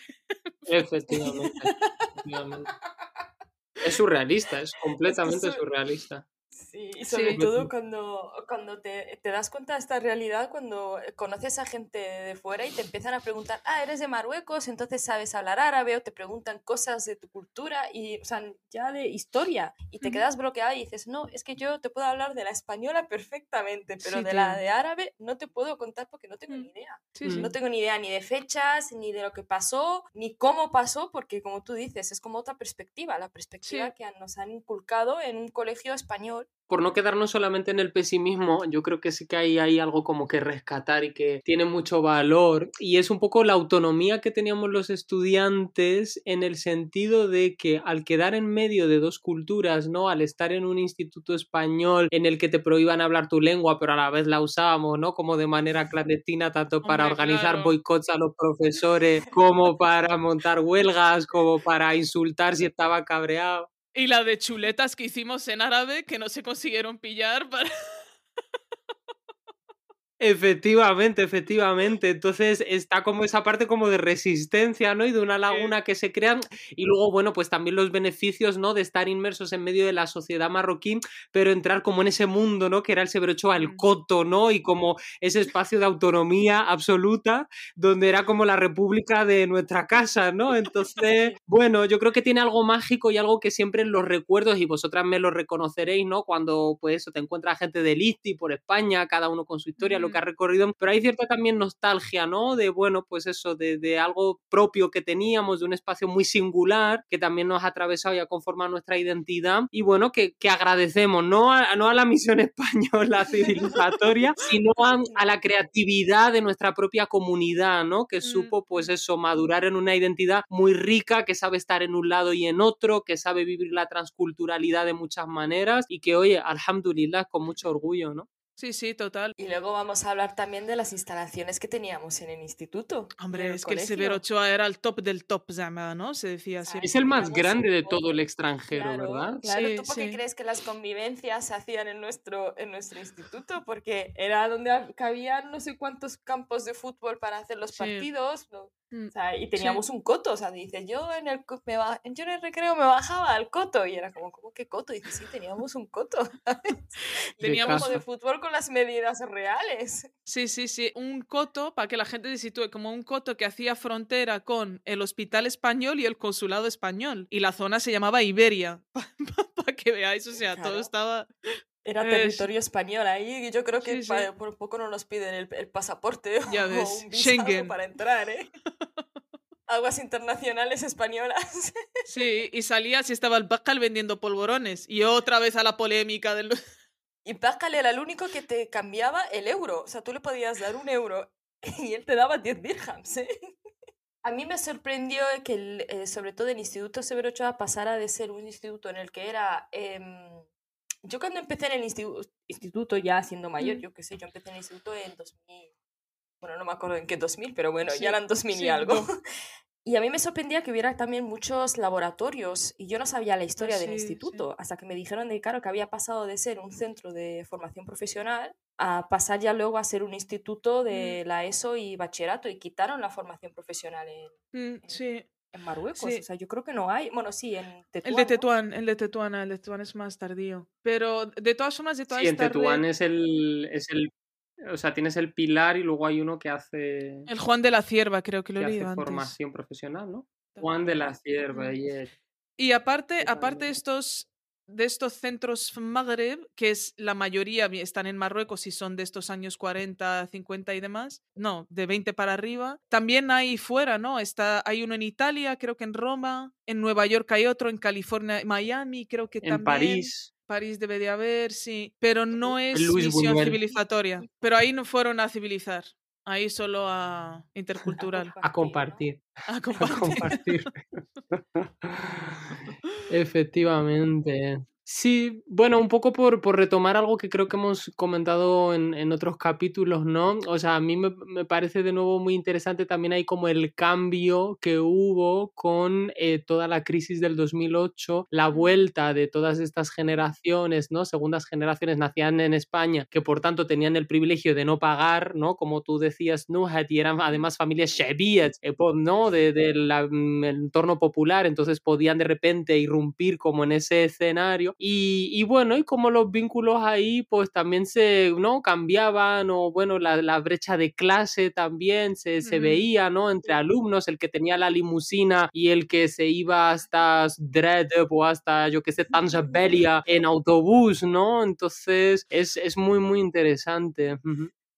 Efectivamente. efectivamente. Es surrealista, es completamente su- surrealista. Sí, y sobre Sí. todo cuando, cuando te, te das cuenta de esta realidad, cuando conoces a gente de fuera y te empiezan a preguntar, ah, eres de Marruecos, entonces sabes hablar árabe, o te preguntan cosas de tu cultura, y, o sea, ya de historia, y te quedas bloqueada y dices, no, es que yo te puedo hablar de la española perfectamente, pero Sí, de la tío. de árabe no te puedo contar porque no tengo Mm. ni idea. Sí, sí. No tengo ni idea ni de fechas, ni de lo que pasó, ni cómo pasó, porque como tú dices, es como otra perspectiva, la perspectiva que nos han inculcado en un colegio español. Por no quedarnos solamente en el pesimismo, yo creo que sí que hay, hay algo como que rescatar y que tiene mucho valor. Y es un poco la autonomía que teníamos los estudiantes en el sentido de que al quedar en medio de dos culturas, ¿no? Al estar en un instituto español en el que te prohíban hablar tu lengua, pero a la vez la usábamos, ¿no? Como de manera clandestina, tanto para Hombre, organizar claro. boicots a los profesores, como para montar huelgas, como para insultar si estaba cabreado. Y la de chuletas que hicimos en árabe que no se consiguieron pillar para... Efectivamente, efectivamente. Entonces está como esa parte como de resistencia, ¿no? Y de una laguna que se crea. Y luego, bueno, pues también los beneficios, ¿no? De estar inmersos en medio de la sociedad marroquí, pero entrar como en ese mundo, ¿no? Que era el Sebrochoa, el Mm. coto, ¿no? Y como ese espacio de autonomía absoluta, donde era como la república de nuestra casa, ¿no? Entonces, bueno, yo creo que tiene algo mágico y algo que siempre en los recuerdos, y vosotras me lo reconoceréis, ¿no? Cuando, pues, eso, te encuentras gente del ISTI por España, cada uno con su historia, lo que ha recorrido, pero hay cierta también nostalgia, ¿no? De, bueno, pues eso, de, de algo propio que teníamos, de un espacio muy singular, que también nos ha atravesado y ha conformado nuestra identidad, y bueno, que, que agradecemos, no a, no a la misión española civilizatoria, sino a, a la creatividad de nuestra propia comunidad, ¿no? Que supo, pues Mm. eso, madurar en una identidad muy rica, que sabe estar en un lado y en otro, que sabe vivir la transculturalidad de muchas maneras, y que, oye, alhamdulillah, con mucho orgullo, ¿no? Sí, sí, total. Y luego vamos a hablar también de las instalaciones que teníamos en el instituto. Hombre, es que el. Severo Ochoa era el top del top, ¿no? Se decía así. Es el más grande de todo el extranjero, Claro, ¿verdad? Claro, Sí, ¿tú por qué sí. crees que las convivencias se hacían en nuestro, en nuestro instituto? Porque era donde cabían no sé cuántos campos de fútbol para hacer los Sí. partidos. ¿no? Mm. O sea, y teníamos un coto, o sea, dices, yo en el me ba- yo en el recreo me bajaba al coto y era como, ¿cómo que coto? Y dices, sí, teníamos un coto. Teníamos- campo de fútbol con las medidas reales. Sí, sí, sí. Un coto, para que la gente se sitúe, como un coto que hacía frontera con el Hospital Español y el Consulado Español. Y la zona se llamaba Iberia, para que veáis, o sea, todo estaba Era Es- territorio español ahí y yo creo que Sí, sí. por poco no nos piden el, el pasaporte Ya o ves, un visado Schengen. para entrar, ¿eh? Aguas internacionales españolas. Sí, y salías y estaba el Bacal vendiendo polvorones. Y otra vez a la polémica del... Y Pascal era el único que te cambiaba el euro. O sea, tú le podías dar un euro y él te daba 10 dirhams. ¿eh? A mí me sorprendió que, el, eh, sobre todo el Instituto Severo Ochoa, pasara de ser un instituto en el que era... em, yo cuando empecé en el institu- instituto, ya siendo mayor, Mm. yo qué sé, yo empecé en el instituto en 2000. Bueno, no me acuerdo en qué 2000, pero bueno, Sí, ya eran 2000 sí, y algo. no. Y a mí me sorprendía que hubiera también muchos laboratorios y yo no sabía la historia del sí, sí. instituto hasta que me dijeron de claro que había pasado de ser un centro de formación profesional a pasar ya luego a ser un instituto de la ESO y bachillerato y quitaron la formación profesional en, Mm, sí, en Marruecos. Sí. O sea, yo creo que no hay. Bueno, sí, en Tetuán. el de ¿no? Tetuán, el de Tetuán, el de Tetuán es más tardío. Pero de todas formas, de toda Sí, en Tetuán es el, es el. O sea, tienes el pilar y luego hay uno que hace, El Juan de la Cierva, creo que lo que he hace leído antes. formación profesional, ¿no? Juan de la Cierva. Yeah. Y aparte, aparte estos de estos centros Magreb, que es la mayoría están en Marruecos y son de estos años 40, 50 y demás, no, de 20 para arriba. También hay fuera, ¿no? Está, hay uno en Italia, creo que en Roma, en Nueva York hay otro, en California, Miami, creo que En también. París. París debe de haber, sí, pero no es Luis misión Buñuel. civilizatoria. Pero ahí no fueron a civilizar, ahí solo a intercultural, A compartir. a A compartir. compartir. Efectivamente. Sí, bueno, un poco por, por retomar algo que creo que hemos comentado en, en otros capítulos, ¿no? O sea, a mí me, me parece de nuevo muy interesante también ahí como el cambio que hubo con eh, toda la crisis del 2008, la vuelta de todas estas generaciones, ¿no? Segundas generaciones nacían en España, que por tanto tenían el privilegio de no pagar, ¿no? Como tú decías, Nuhat, y eran además familias shabiyat, eh, ¿no? De- del mm, el entorno popular, entonces podían de repente irrumpir como en ese escenario. Y, y bueno, y como los vínculos ahí, pues también se, ¿no? Cambiaban, o bueno, la, la brecha de clase también se, se veía, ¿no? Entre alumnos, el que tenía la limusina y el que se iba hasta Dredep o hasta, yo qué sé, Tanjabelia en autobús, ¿no? Entonces es, es muy, muy interesante.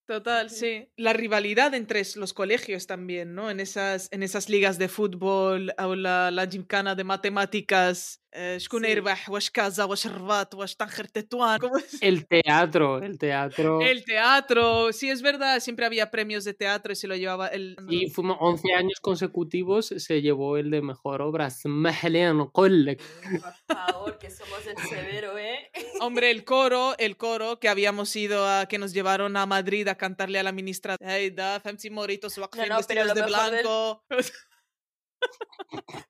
Total, sí. La rivalidad entre los colegios también, ¿no? En esas, en esas ligas de fútbol o la, la gimcana de matemáticas. eh, شكون Sí. يربح واش كازا واش الرباط واش طنخر تطوان ¿cómo es? El teatro, el teatro. El teatro, sí es verdad, siempre había premios de teatro y se lo llevaba el... Y fuimos 11 años consecutivos, se llevó el de mejor obra. Smehlen Qollek. Por favor, que somos el severo, ¿eh? Hombre, el coro, el coro que habíamos ido a, que nos llevaron a Madrid a cantarle a la ministra. Hey, da, femsi moritos, waqfin, no, pero vestidos lo de mejor del- blanco.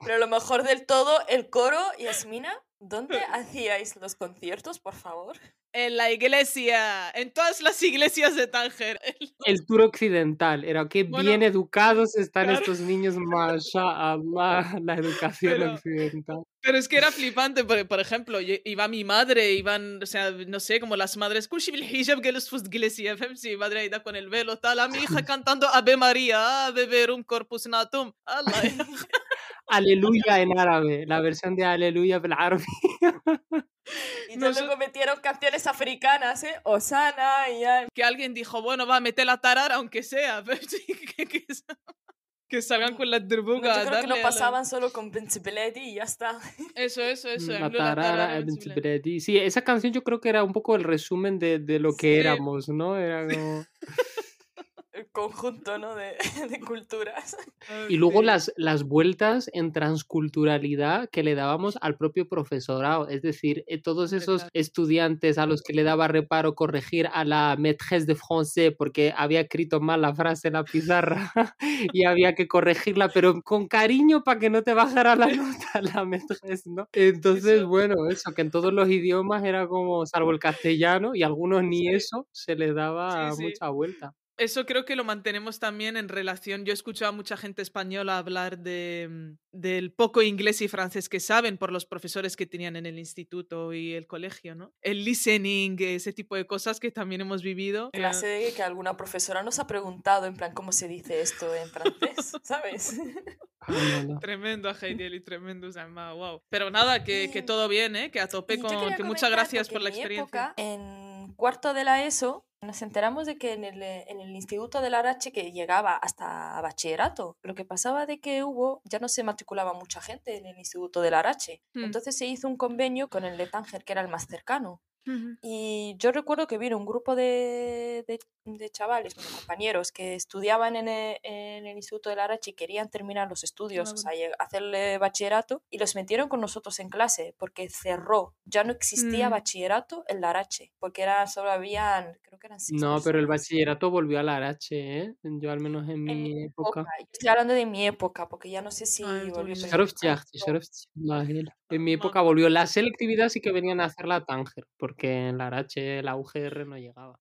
Pero lo mejor del todo, el coro, Yasmina, ¿dónde hacíais los conciertos, por favor? En la iglesia, en todas las iglesias de Tánger. El tour occidental. Era que Bueno, bien educados están claro. estos niños, mashallah, la educación Pero- occidental. Pero es que era flipante, por, por ejemplo, iba mi madre, iban, o sea, no sé, como las madres, femsi, madre iba con el velo, tal, a mi hija cantando Ave María, Ave Verum Corpus Natum. Allah. Aleluya en árabe, la versión de Aleluya del árabe. Y No luego metieron canciones africanas, ¿eh? Osana y ya. que alguien dijo, bueno, va, mete la tarara aunque sea, que, salgan con la No, derbuga. yo a creo que no a la- pasaban solo con Principeletti y ya está. Eso, eso, eso. La tarara. Tibredi. Sí, esa canción yo creo que era un poco el resumen de, de lo que Sí. éramos, ¿no? Era como... El conjunto, ¿no? De, de culturas. Y luego Sí. las, las vueltas en transculturalidad que le dábamos al propio profesorado. Es decir, eh, todos esos Exacto. estudiantes a los que le daba reparo corregir a la maîtresse de français porque había escrito mal la frase en la pizarra y había que corregirla, pero con cariño para que no te bajara la nota la maîtresse, ¿no? Entonces, Eso. bueno, eso, que en todos los idiomas era como, salvo el castellano, y algunos ni eso, se le daba Sí, sí. mucha vuelta. Eso creo que lo mantenemos también en relación. Yo he escuchado a mucha gente española hablar de, mm, del poco inglés y francés que saben por los profesores que tenían en el instituto y el colegio, ¿no? El listening, ese tipo de cosas que también hemos vivido. Eh, Clase de que alguna profesora nos ha preguntado en plan cómo se dice esto en francés, ¿sabes? Tremendo a Heidi tremendo Zama, wow. Pero nada, que, que, todo bien, ¿eh? Que a tope con... Que muchas gracias por la experiencia. Época, en cuarto de la ESO nos enteramos de que en el, en el Instituto del Arache, que llegaba hasta bachillerato, lo que pasaba de que hubo, ya no se matriculaba mucha gente en el Instituto del Arache. Hmm. Entonces se hizo un convenio con el de Tánger, que era el más cercano. Y yo recuerdo que vino un grupo de, de, chavales, compañeros, que estudiaban en el, en el Instituto de Larache y querían terminar los estudios, o sea, hacerle bachillerato, y los metieron con nosotros en clase, porque cerró. Ya no existía mm. bachillerato en Larache, porque era, solo habían, creo que eran seis No, pero el bachillerato volvió a Larache, ¿eh? Yo al menos en, mi época. estoy hablando de mi época, porque ya no sé si volvió. En mi época volvió. La selectividad sí que venían a hacer la Tánger, porque en la RH la UGR no llegaba.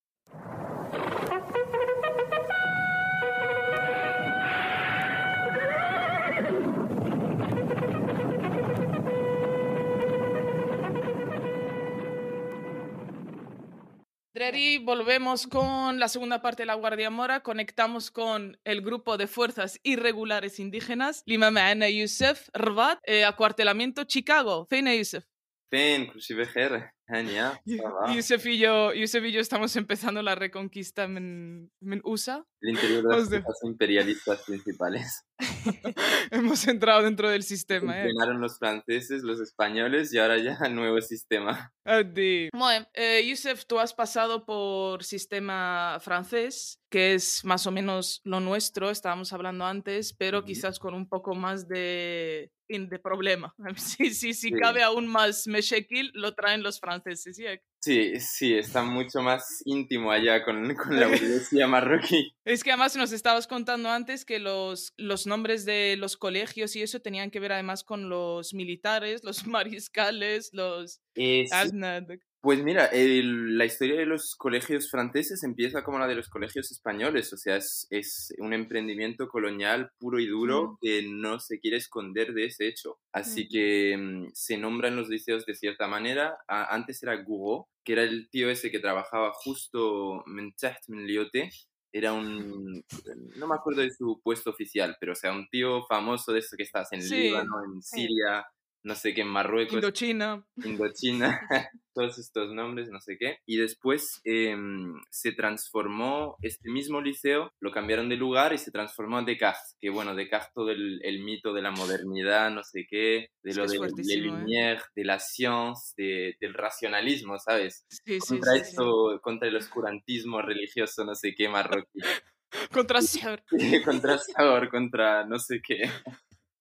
Dreri, volvemos con la segunda parte de la Guardia Mora. Conectamos con el grupo de fuerzas irregulares indígenas. Lima Maana Yusuf, Rvat, eh, acuartelamiento Chicago. Feina Yusuf. Fein. Yusef y, yo, Yusef y yo estamos empezando la reconquista en, USA. El interior de las imperialistas principales. Hemos entrado dentro del sistema. ¿eh? los franceses, los españoles y ahora ya el nuevo sistema. Bueno, eh, Yusef, tú has pasado por sistema francés, que es más o menos lo nuestro, estábamos hablando antes, pero quizás con un poco más de, de problema. Si, sí, sí, cabe aún más Meshekil, lo traen los franceses. ¿Sí? Sí, está mucho más íntimo allá con, con la burguesía marroquí. Es que además nos estabas contando antes que los, los nombres de los colegios y eso tenían que ver además con los militares, los mariscales, los... Pues mira, la historia de los colegios franceses empieza como la de los colegios españoles, o sea, es, es un emprendimiento colonial puro y duro mm. que no se quiere esconder de ese hecho. Así mm. que mm, se nombran los liceos de cierta manera. antes era Gouraud, que era el tío ese que trabajaba justo en Liote, era un, no me acuerdo de su puesto oficial, pero o sea, un tío famoso de eso que estás en Líbano, en Siria, no sé qué, Marruecos. Indochina. Indochina, todos estos nombres, no sé qué. Y después em, se transformó este mismo liceo, lo cambiaron de lugar y se transformó en Descartes, que bueno, Descartes todo el, el mito de la modernidad, no sé qué, de lo de la ¿eh? lumière, de la ciencia, de, del racionalismo, ¿sabes? Sí, contra sí, esto, contra el oscurantismo religioso, no sé qué, marroquí. contra Sabor. contra Sabor, contra no sé qué.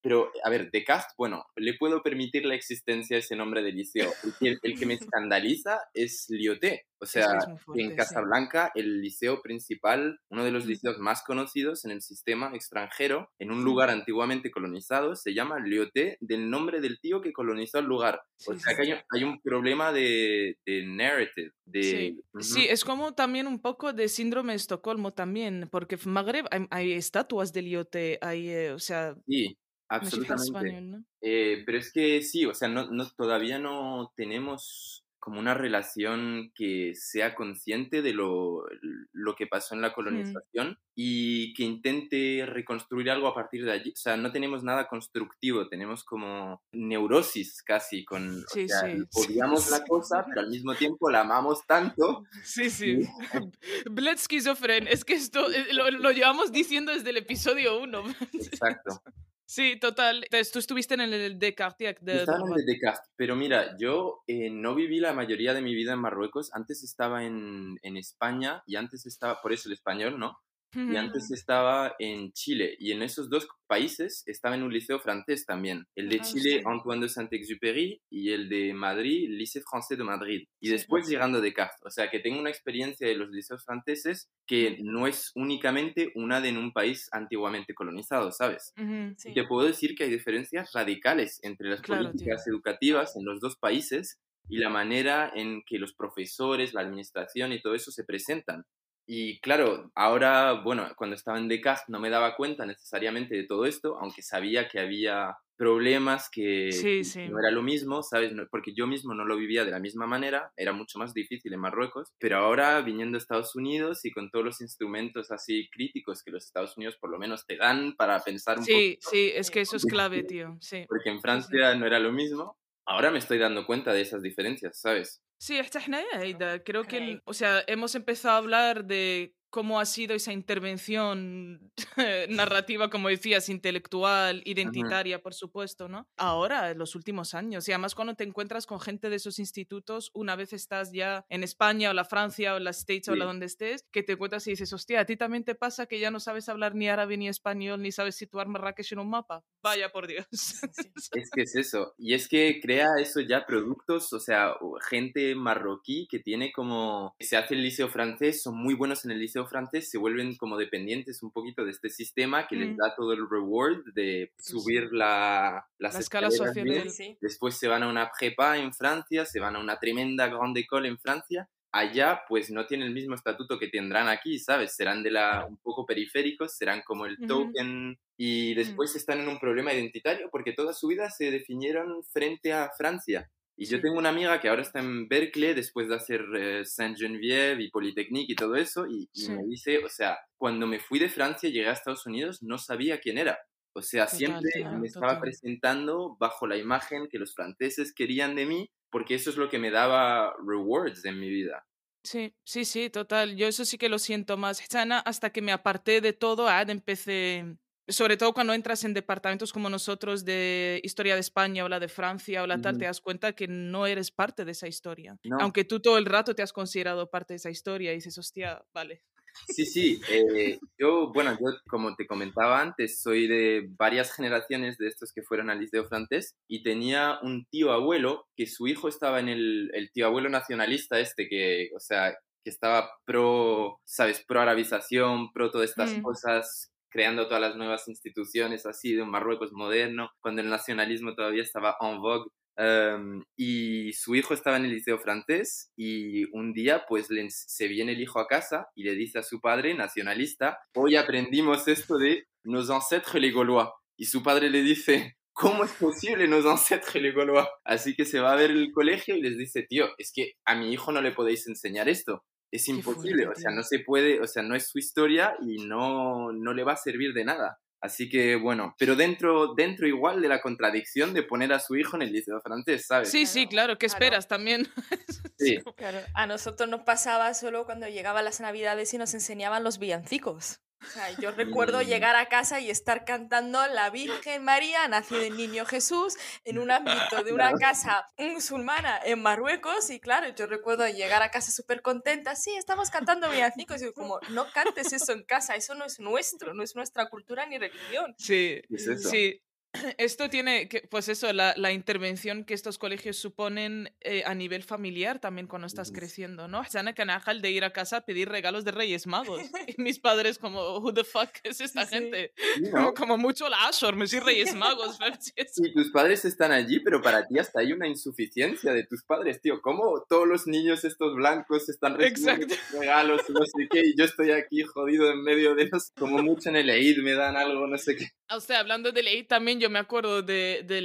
Pero, a ver, Descartes, bueno, le puedo permitir la existencia de ese nombre de liceo. El, el que me escandaliza es Lyoté. O sea, en Casablanca, el liceo principal, uno de los liceos más conocidos en el sistema extranjero, en un lugar antiguamente colonizado, se llama Lyoté, del nombre del tío que colonizó el lugar. o sea, que hay, un problema de, de narrative. De, sí. es como también un poco de síndrome de Estocolmo también, porque en Magreb hay, estatuas de Lyoté, hay, eh, o sea... Sí. Absolutamente. Eh, pero es que sí, o sea, no, no, todavía no tenemos como una relación que sea consciente de lo, lo que pasó en la colonización y que intente reconstruir algo a partir de allí. O sea, no tenemos nada constructivo, tenemos como neurosis casi con... Sí, o sea, odiamos la cosa, pero al mismo tiempo la amamos tanto. Sí, sí. Bled schizofren, es que esto eh, lo, lo llevamos diciendo desde el episodio 1. Exacto. Sí, total. Entonces, tú estuviste en el Descartes. De, estaba en el Descartes, pero mira, yo eh, no viví la mayoría de mi vida en Marruecos. Antes estaba en, en España y antes estaba, por eso el español, ¿no? Y antes estaba en Chile y en esos dos países estaba en un liceo francés también. El de ah, Chile, Antoine de Saint-Exupéry y el de Madrid, Lycée Français de Madrid. Y después llegando a Descartes. O sea que tengo una experiencia de los liceos franceses que no es únicamente una de en un país antiguamente colonizado, ¿sabes? Y te puedo decir que hay diferencias radicales entre las políticas educativas en los dos países y la manera en que los profesores, la administración y todo eso se presentan. Y claro, ahora, bueno, cuando estaba en DECAS no me daba cuenta necesariamente de todo esto, aunque sabía que había problemas que, Sí, no era lo mismo, ¿sabes? No- porque yo mismo no lo vivía de la misma manera, era mucho más difícil en Marruecos, pero ahora viniendo a Estados Unidos y con todos los instrumentos así críticos que los Estados Unidos por lo menos te dan para pensar un Sí, poquito, sí, es que eso es clave, tío. Sí. porque en. Francia no era lo mismo, ahora me estoy dando cuenta de esas diferencias, ¿sabes? Sí, está Aida. Creo que, o sea, hemos empezado a hablar de cómo ha sido esa intervención narrativa, como decías, intelectual, identitaria, por supuesto, ¿no? Ahora, en los últimos años, y además cuando te encuentras con gente de esos institutos, una vez estás ya en España o la Francia o las States o la donde estés, que te encuentras y dices, hostia, a ti también te pasa que ya no sabes hablar ni árabe ni español, ni sabes situar Marrakech en un mapa. Vaya por Dios. Es que es eso. Y es que crea eso ya productos, o sea, gente marroquí que tiene como, se hace el liceo francés, son muy buenos en el liceo francés, se vuelven como dependientes un poquito de este sistema que les Mm. da todo el reward de Sí, subir la, las La escala social bien. Sí. Después se van a una prepa en Francia, se van a una tremenda grande école en Francia. Allá, pues no tienen el mismo estatuto que tendrán aquí, ¿sabes? Serán de la un poco periféricos, serán como el Ujú. token y después están en un problema identitario porque toda su vida se definieron frente a Francia. Y yo tengo una amiga que ahora está en Berkeley después de hacer eh, Saint-Geneviève y Polytechnique y todo eso y, y Sí. me dice, o sea, cuando me fui de Francia y llegué a Estados Unidos no sabía quién era. O sea, Total, siempre claro, me estaba total. presentando bajo la imagen que los franceses querían de mí, porque eso es lo que me daba rewards en mi vida. Sí, sí, sí, total. Yo eso sí que lo siento más. Hasta que me aparté de todo, ah, empecé, sobre todo cuando entras en departamentos como nosotros de historia de España o la de Francia o la tal, te das cuenta que no eres parte de esa historia. No. Aunque tú todo el rato te has considerado parte de esa historia y dices, hostia, vale. Sí, sí, eh, yo, bueno, yo como te comentaba antes, soy de varias generaciones de estos que fueron al liceo francés y tenía un tío abuelo que su hijo estaba en el, el tío abuelo nacionalista este que, o sea, que estaba pro, ¿sabes? Pro arabización, pro todas estas Mm. cosas, creando todas las nuevas instituciones así de un Marruecos moderno, cuando el nacionalismo todavía estaba en vogue. Um, y su hijo estaba en el liceo francés y un día pues se viene el hijo a casa y le dice a su padre nacionalista, hoy aprendimos esto de nos ancêtres les Gaulois. Y su padre le dice, ¿cómo es posible nos ancêtres les Gaulois? Así que se va a ver el colegio y les dice, tío, es que a mi hijo no le podéis enseñar esto. Es imposible, fuerte, o sea, no se puede, o sea, no es su historia y no, no le va a servir de nada. Así que bueno, pero dentro, dentro igual de la contradicción de poner a su hijo en el liceo francés, ¿sabes? Sí, sí, claro, ¿qué claro. esperas también? Sí. Claro, a nosotros nos pasaba solo cuando llegaban las navidades y nos enseñaban los villancicos. O sea, yo recuerdo llegar a casa y estar cantando La Virgen María, nacido el niño Jesús, en un ámbito de una casa musulmana en Marruecos. Y claro, yo recuerdo llegar a casa súper contenta. Sí, estamos cantando villancicos. Y yo como, no cantes eso en casa, eso no es nuestro, no es nuestra cultura ni religión. Sí, ¿Qué es eso? Sí, esto tiene, que, pues eso, la, la intervención que estos colegios suponen eh, a nivel familiar también cuando estás Uf. creciendo, ¿no? Sana Canajal de ir a casa a pedir regalos de Reyes Magos. Y mis padres como, who the fuck es esta Sí, gente? Sí, Como, ¿no? como mucho la Ashor, me soy Reyes Magos. Y tus padres están allí, pero para ti hasta hay una insuficiencia de tus padres, tío. ¿Cómo todos los niños estos blancos están recibiendo Exacto. regalos y no sé qué? Y yo estoy aquí jodido en medio de los... Como mucho en el Eid me dan algo, no sé qué. O sea, hablando de ley, también yo me acuerdo de, de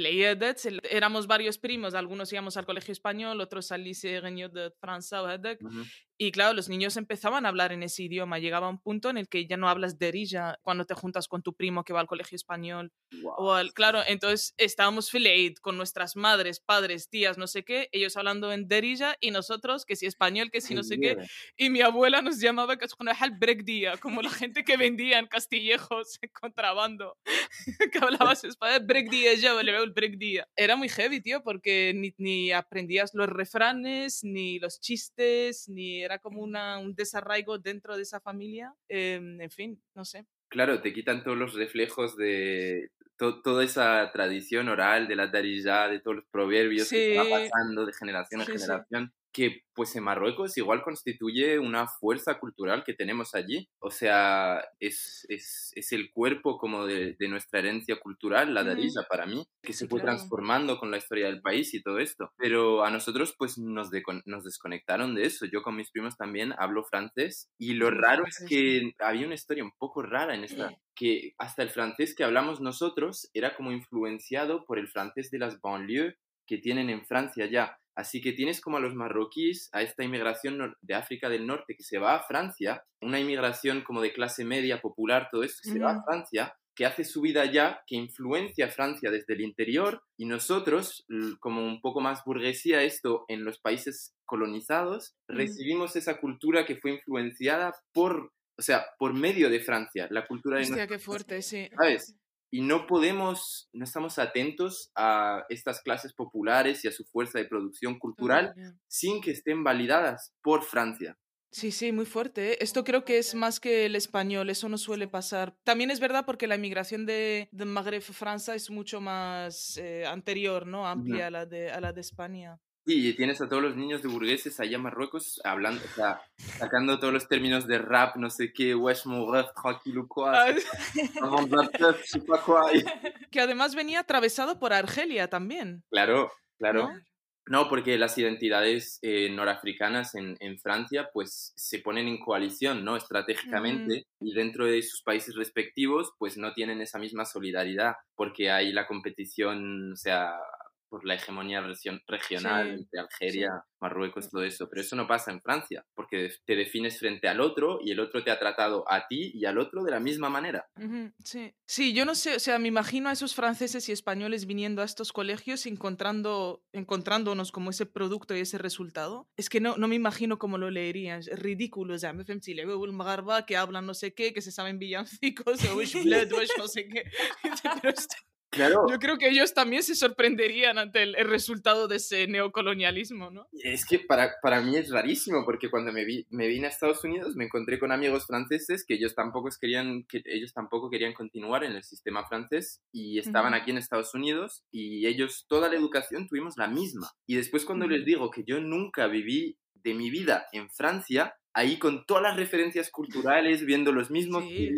el- éramos varios primos, algunos íbamos al colegio español, otros al Liceo Reñot de Francia Hedek, Ujú. Y claro, los niños empezaban a hablar en ese idioma. Llegaba un punto en el que ya no hablas de Rilla cuando te juntas con tu primo que va al colegio español. Guau. O al, claro, entonces estábamos fileid con nuestras madres, padres, tías, no sé qué, ellos hablando en derilla y nosotros que si español, que si no sé qué. Y mi abuela nos llamaba día, como la gente que vendía en Castillejos en contrabando, que hablabas español, break día, ya le veo el break día. Era muy heavy, tío, porque ni, ni aprendías los refranes, ni los chistes, ni era como una, un desarraigo dentro de esa familia. Em, en fin, no sé. Claro, te quitan todos los reflejos de to- toda esa tradición oral de la darija, de todos los proverbios que se va Sí. pasando de generación en Sí, sí. generación. Que pues en Marruecos igual constituye una fuerza cultural que tenemos allí. O sea, es, es, es el cuerpo como de, de, nuestra herencia cultural, la darija para mí, que se fue transformando con la historia del país y todo esto. Pero a nosotros pues nos, nos desconectaron de eso. Yo con mis primos también hablo francés y lo raro es que había una historia un poco rara en esta, que hasta el francés que hablamos nosotros era como influenciado por el francés de las banlieues que tienen en Francia ya. Así que tienes como a los marroquíes, a esta inmigración de África del Norte que se va a Francia, una inmigración como de clase media, popular, todo esto, que se va a Francia, que hace su vida allá, que influencia a Francia desde el interior, y nosotros, como un poco más burguesía esto en los países colonizados, recibimos esa cultura que fue influenciada por, o sea, por medio de Francia, la cultura de... Hostia, qué fuerte, sí. ¿Sabes? Y no podemos, no estamos atentos a estas clases populares y a su fuerza de producción cultural sin que estén validadas por Francia. Sí, sí, muy fuerte. ¿eh? Esto creo que es más que el español, eso no suele pasar. También es verdad porque la inmigración de, de Magreb Francia es mucho más eh, anterior, ¿no? Amplia a, la de, a la de España. Sí, y tienes a todos los niños de burgueses allá en Marruecos hablando, o sea, sacando todos los términos de rap, no sé qué, wesh, ref, tranquilo, quoi, Que además venía atravesado por Argelia también. Claro, claro. ¿No? porque las identidades eh, norafricanas en, en, Francia pues se ponen en coalición, ¿no? Estratégicamente y dentro de sus países respectivos pues no tienen esa misma solidaridad porque hay la competición, o sea, por la hegemonía regional de Algeria, Marruecos, todo eso. Pero eso no pasa en Francia, porque te defines frente al otro y el otro te ha tratado a ti y al otro de la misma manera. Sí. sí, yo no sé, o sea, me imagino a esos franceses y españoles viniendo a estos colegios encontrando, encontrándonos como ese producto y ese resultado. Es que no, no me imagino cómo lo leerían. Es ridículo, o sea, me Chile, que hablan no sé qué, que se saben villancicos, o no sé qué. Pero yo creo que ellos también se sorprenderían ante el, resultado de ese neocolonialismo, ¿no? Es que para, para mí es rarísimo, porque cuando me, vi, me vine a Estados Unidos me encontré con amigos franceses que ellos tampoco querían, que ellos tampoco querían continuar en el sistema francés y estaban aquí en Estados Unidos y ellos toda la educación tuvimos la misma. Y después cuando les digo que yo nunca viví de mi vida en Francia, ahí con todas las referencias culturales, viendo los mismos sí.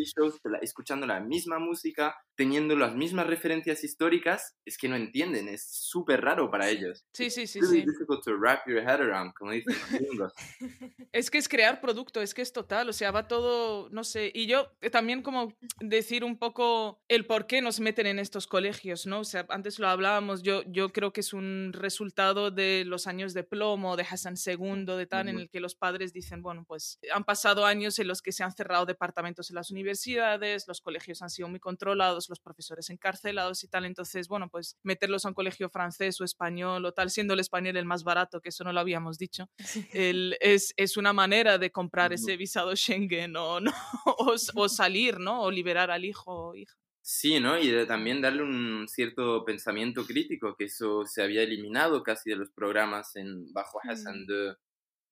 escuchando la misma música, teniendo las mismas referencias históricas, es que no entienden, es súper raro para ellos. Sí, sí, sí. Really sí. difficult to wrap your head around, como dicen los es que es crear producto, es que es total, o sea, va todo, no sé, y yo eh, también como decir un poco el por qué nos meten en estos colegios, ¿no? O sea, antes lo hablábamos, yo, yo creo que es un resultado de los años de plomo, de Hassan II, de tal, en el que los padres dicen, bueno, pues han pasado años en los que se han cerrado departamentos en las universidades, los colegios han sido muy controlados, los profesores encarcelados y tal, entonces, bueno, pues meterlos a un colegio francés o español o tal, siendo el español el más barato, que eso no lo habíamos dicho, el, es, es, una manera de comprar ese visado Schengen o, no, o, o salir, ¿no? O liberar al hijo o hija. Sí, ¿no? Y de también darle un cierto pensamiento crítico, que eso se había eliminado casi de los programas en bajo Hassan II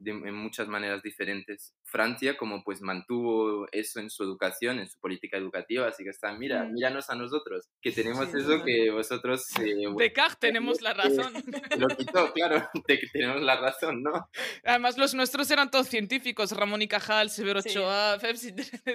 de, en muchas maneras diferentes. Francia como pues mantuvo eso en su educación, en su política educativa, así que está, mira, míranos a nosotros, que tenemos sí, eso que vosotros... Eh, Descartes tenemos la razón. Lo quitó, claro, que tenemos la razón, ¿no? Además los nuestros eran todos científicos, Ramón y Cajal, Severo Ochoa, sí.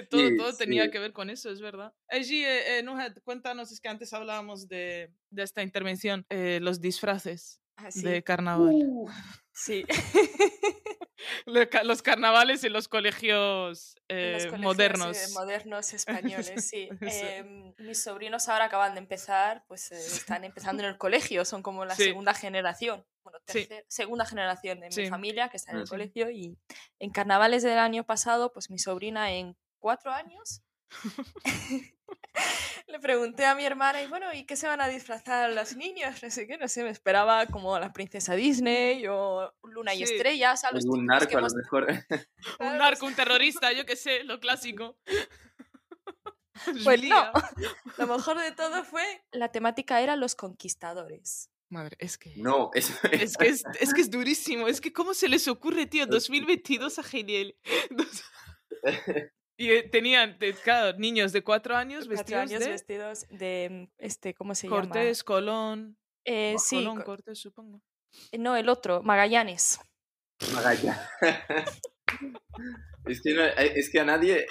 todo, todo tenía que ver con eso, es verdad. Allí, eh, eh, cuéntanos, es que antes hablábamos de, de esta intervención, eh, los disfraces ah, de carnaval. Uh, sí. los carnavales en los colegios, eh, los colegios modernos. Sí, modernos españoles, sí. eh, mis sobrinos ahora acaban de empezar, pues eh, están empezando en el colegio, son como la sí. segunda generación, bueno, tercera, sí. segunda generación de mi familia que está en el colegio y en carnavales del año pasado, pues mi sobrina en cuatro años Le pregunté a mi hermana, y bueno, ¿y qué se van a disfrazar los niños? No sé qué, no sé, me esperaba como la princesa Disney o Luna y. Estrellas. A los un narco, a lo mejor. un narco, un terrorista, yo qué sé, lo clásico. Pues no, lo mejor de todo fue, la temática era los conquistadores. Madre, es que. No, es, es, que es, es que es durísimo. Es que, ¿cómo se les ocurre, tío? 2022 a genial. Y tenían, claro, niños de cuatro años cuatro vestidos años de... vestidos de, este, ¿cómo se Cortés, llama? Colón. Eh, sí. Colón, Cortés, supongo. No, el otro, Magallanes. Magallanes. Es que, no- eh, es que a nadie,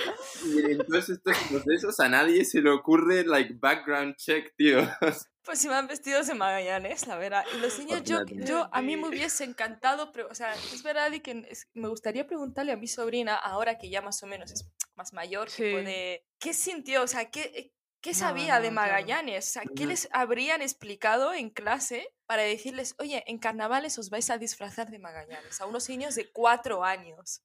en todos estos procesos, a nadie se le ocurre, like, background check, tío. Pues iban vestidos de Magallanes, la verdad. Y los niños, yo, yo a mí me hubiese encantado, pero, o sea, es verdad y que es- me gustaría preguntarle a mi sobrina, ahora que ya más o menos es más mayor, ¿qué sintió? O sea, ¿qué, eh, No, sabía de claro. Magallanes? O sea, ¿qué les habrían explicado en clase para decirles, oye, en carnavales os vais a disfrazar de Magallanes? A unos niños de cuatro años.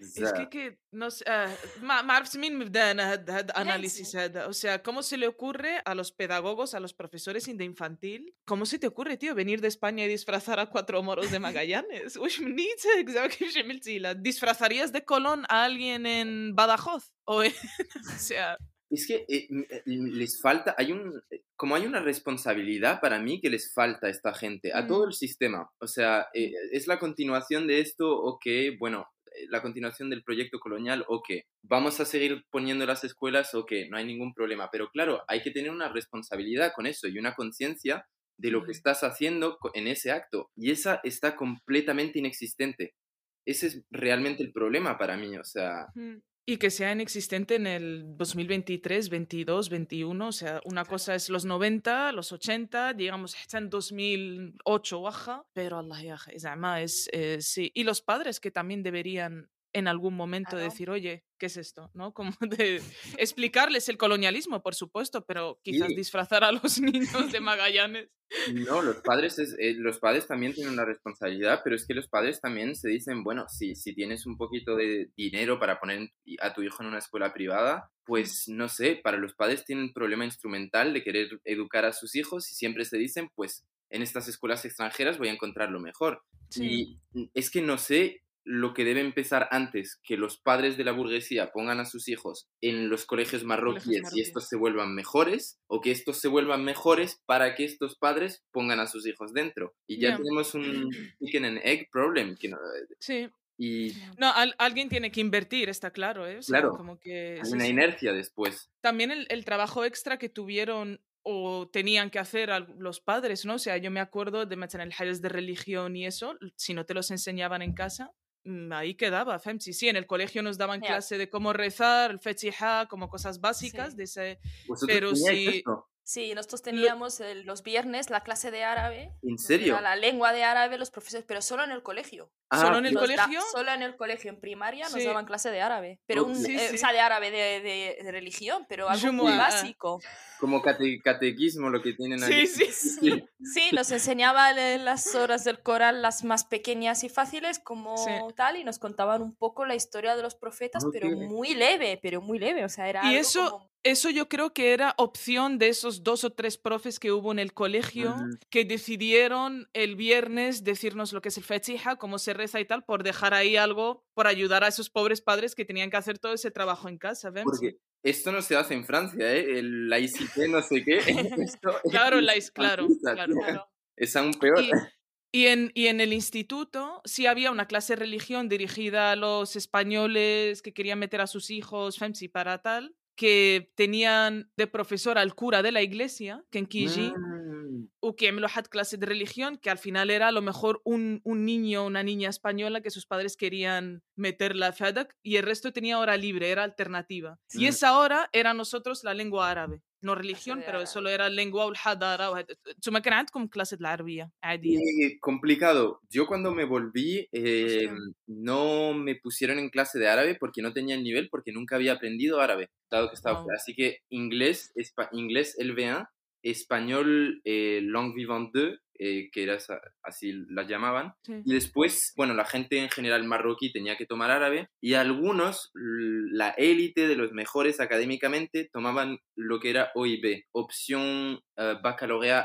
Es que, que no sé, ah, ما ما عرفت مين مبدا انا هاد هاد análisis هذا o sea cómo se le ocurre a los pedagogos a los profesores de infantil cómo se te ocurre tío venir de España y disfrazar a cuatro moros de Magallanes وش منيتك زعما كيفاش عملتي لا disfrazarías de Colón a alguien en Badajoz o en- o sea Es que eh, m- eh, les falta, hay un, eh, como hay una responsabilidad para mí que les falta a esta gente, a todo Mm. el sistema. O sea, eh, es la continuación de esto o que, bueno, eh, la continuación del proyecto colonial o que vamos a seguir poniendo las escuelas o que no hay ningún problema. Pero claro, hay que tener una responsabilidad con eso y una conciencia de lo que estás haciendo en ese acto. Y esa está completamente inexistente. Ese es realmente el problema para mí. O sea, y que sea inexistente en el 2023, 22, 21. O sea, una cosa es los 90, los 80, digamos, hasta en 2008 baja, pero Allah ya, za'ma, es, eh, sí. Y los padres que también deberían en algún momento Claro. decir, oye, ¿qué es esto? ¿No? Como de explicarles el colonialismo, por supuesto, pero quizás Sí. disfrazar a los niños de Magallanes. No, los padres, es, eh, los padres también tienen una responsabilidad, pero es que los padres también se dicen, bueno, si, si tienes un poquito de dinero para poner a tu hijo en una escuela privada, pues no sé, para los padres tienen un problema instrumental de querer educar a sus hijos y siempre se dicen, pues en estas escuelas extranjeras voy a encontrar lo mejor. Sí. Y es que no sé lo que debe empezar antes, que los padres de la burguesía pongan a sus hijos en los colegios marroquíes y marroquíes. estos se vuelvan mejores, o que estos se vuelvan mejores para que estos padres pongan a sus hijos dentro. Y ya Ya. tenemos un chicken and egg problem. Que no- Sí. y No, al- alguien tiene que invertir, está claro, ¿eh? O sea, Claro, como que... hay una inercia después. también el, el trabajo extra que tuvieron o tenían que hacer los padres, ¿no? O sea, yo me acuerdo de meter el de religión y eso, si no te los enseñaban en casa, ahí quedaba, Femsi. Sí, en el colegio nos daban clase de cómo rezar, el fetijá, como cosas básicas Sí. de ese... ¿Vosotros Pero sí- esto? Sí, nosotros teníamos el- los viernes la clase de árabe. ¿En nos serio? La lengua de árabe, los profesores, pero solo en el colegio. ¿Solo en el da- colegio? solo en el colegio, en primaria nos Sí. daban clase de árabe. Pero un, Sí, eh, sí. o sea, de árabe, de, de- de religión, pero algo muy Jumu'ah. básico. Como cate- catequismo lo que tienen Sí, aquí. sí, Sí, sí, nos enseñaba las horas del Corán, las más pequeñas y fáciles, como Sí. tal, y nos contaban un poco la historia de los profetas, pero muy leve, pero muy leve. O sea, era Y algo eso- como- Eso yo creo que era opción de esos dos o tres profes que hubo en el colegio que decidieron el viernes decirnos lo que es el fetija, cómo se reza y tal, por dejar ahí algo, por ayudar a esos pobres padres que tenían que hacer todo ese trabajo en casa. ¿ven? Porque esto no se hace en Francia, ¿eh? El, la ICT no sé qué. Esto es Claro, la claro, claro. claro. Es aún peor. Y, y en, y en el instituto sí había una clase de religión dirigida a los españoles que querían meter a sus hijos, FEMSI para tal, que tenían de profesor al cura de la iglesia, que en Kiji, Mm. o que me lo had clase de religión, que al final era a lo mejor un, un niño o una niña española que sus padres querían meter la FADAC y el resto tenía hora libre, era alternativa. Y esa hora era nosotros la lengua árabe. No religión, de pero árabe. solo era lengua والحضارة وهذا. ثم كان عندكم clase de la عربية عادية. Eh, complicado. Yo cuando me volví eh, Hostia. no me pusieron en clase de árabe porque no tenía el nivel, porque nunca había aprendido árabe, dado que estaba Wow. fuera. Así que inglés, espa- inglés LV1, español eh, Langue Vivante 2, eh, que era esa- así la llamaban. Sí. Y después, bueno, la gente en general marroquí tenía que tomar árabe y algunos, la élite de los mejores académicamente, tomaban lo que era OIB, opción eh,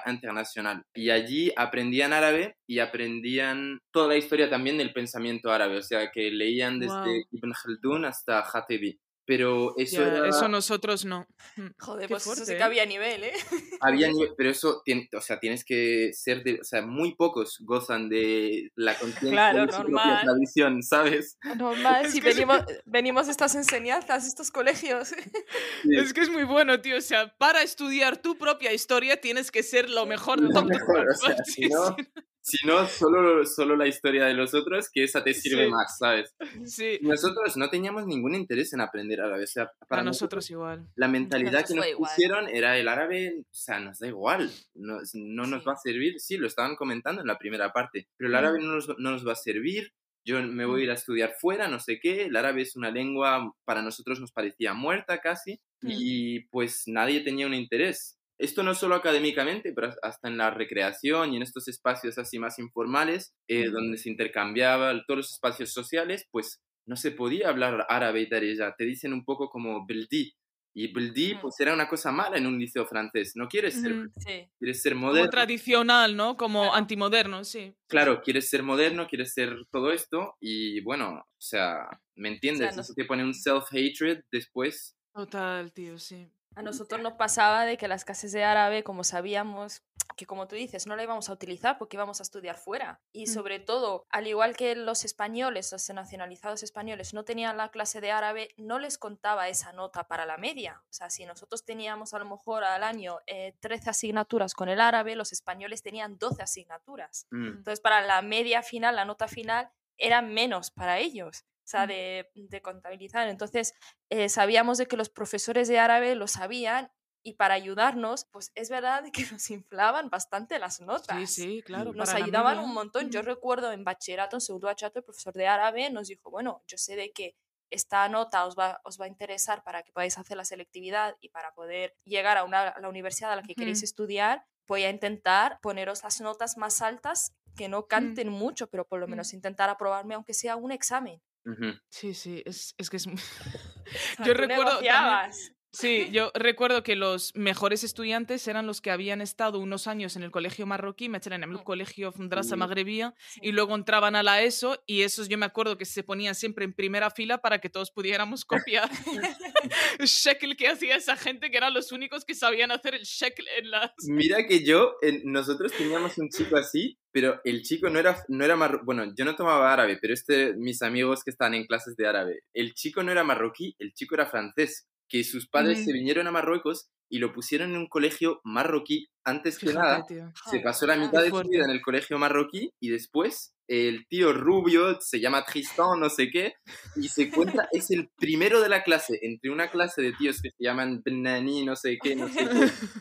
internacional. Y allí aprendían árabe y aprendían toda la historia también del pensamiento árabe, o sea, que leían desde Wow. Ibn Khaldun hasta Hatebi. Pero eso Ya, era... Eso nosotros no. Mm. Joder, Qué pues eso fuerte, sí ¿eh? que había nivel, ¿eh? Había nivel- pero eso, o sea, tienes que ser de, o sea, muy pocos gozan de la conciencia Claro, de su propia tradición, ¿sabes? Normal, Es si sí. venimos, venimos de estas enseñanzas, estos colegios. Sí. Es que es muy bueno, tío. O sea, para estudiar tu propia historia tienes que ser lo mejor mejor, top, o sea, si Sí, no- sí. Si no, solo, solo la historia de los otros, que esa te sirve Sí. más, ¿sabes? Sí, Nosotros no teníamos ningún interés en aprender árabe. O sea, para para nosotros nosotros igual. la mentalidad nos que nos igual. pusieron era el árabe, o sea, nos da igual, no, no nos Sí. va a servir, sí, lo estaban comentando en la primera parte, pero el Mm. árabe no nos, no nos va a servir, yo me voy a ir a estudiar fuera, no sé qué, el árabe es una lengua, para nosotros nos parecía muerta casi, Mm. y pues nadie tenía un interés. Esto no solo académicamente, pero hasta en la recreación y en estos espacios así más informales, eh, Mm. donde se intercambiaba todos los espacios sociales, pues no se podía hablar árabe y darija. Te dicen un poco como beldi. Y beldi, pues era una cosa mala en un liceo francés. No quieres ser, Ujú. Sí. quieres ser Como moderno. tradicional, ¿no? Como Claro. antimoderno, sí. Claro, quieres ser moderno, quieres ser todo esto. Y bueno, o sea, ¿me entiendes? no- Eso te pone un self-hatred después. Total, tío, sí. A nosotros nos pasaba de que las clases de árabe, como sabíamos que, como tú dices, no la íbamos a utilizar porque íbamos a estudiar fuera. Y Mm. sobre todo, al igual que los españoles, los nacionalizados españoles, no tenían la clase de árabe, no les contaba esa nota para la media. O sea, si nosotros teníamos a lo mejor al año eh, 13 asignaturas con el árabe, los españoles tenían 12 asignaturas. Mm. Entonces, para la media final, la nota final, era menos para ellos, o sea, Mm. de, de contabilizar. Entonces, eh, sabíamos de que los profesores de árabe lo sabían y para ayudarnos, pues es verdad que nos inflaban bastante las notas. Sí, sí, claro. Nos ayudaban un montón. Yo recuerdo en bachillerato, en segundo bachillerato, el profesor de árabe nos dijo, bueno, yo sé de que esta nota os va, os va a interesar para que podáis hacer la selectividad y para poder llegar a, una, a la universidad a la que queréis Ujú. estudiar, voy a intentar poneros las notas más altas, que no canten mucho, pero por lo Mm. menos intentar aprobarme aunque sea un examen. Ujú. Sí, sí, es, es que es... Yo recuerdo también-. Sí, yo recuerdo que los mejores estudiantes eran los que habían estado unos años en el colegio marroquí, me en el Mm. colegio Fundrasa Sí. Magrebía, y luego entraban a la ESO y esos yo me acuerdo que se ponían siempre en primera fila para que todos pudiéramos copiar el shekel que hacía esa gente, que eran los únicos que sabían hacer el shekel en las... Mira que yo, nosotros teníamos un chico así, pero el chico no era, no era marroquí. Bueno, yo no tomaba árabe, pero este, mis amigos que están en clases de árabe, el chico no era marroquí, el chico era francés, que sus padres Mm. se vinieron a Marruecos y lo pusieron en un colegio marroquí antes que nada. Tío. Se pasó la Joder, mitad de su vida en el colegio marroquí y después el tío rubio se llama Tristan, no sé qué, y se encuentra, es el primero de la clase, entre una clase de tíos que se llaman Benani, no sé qué, no sé qué,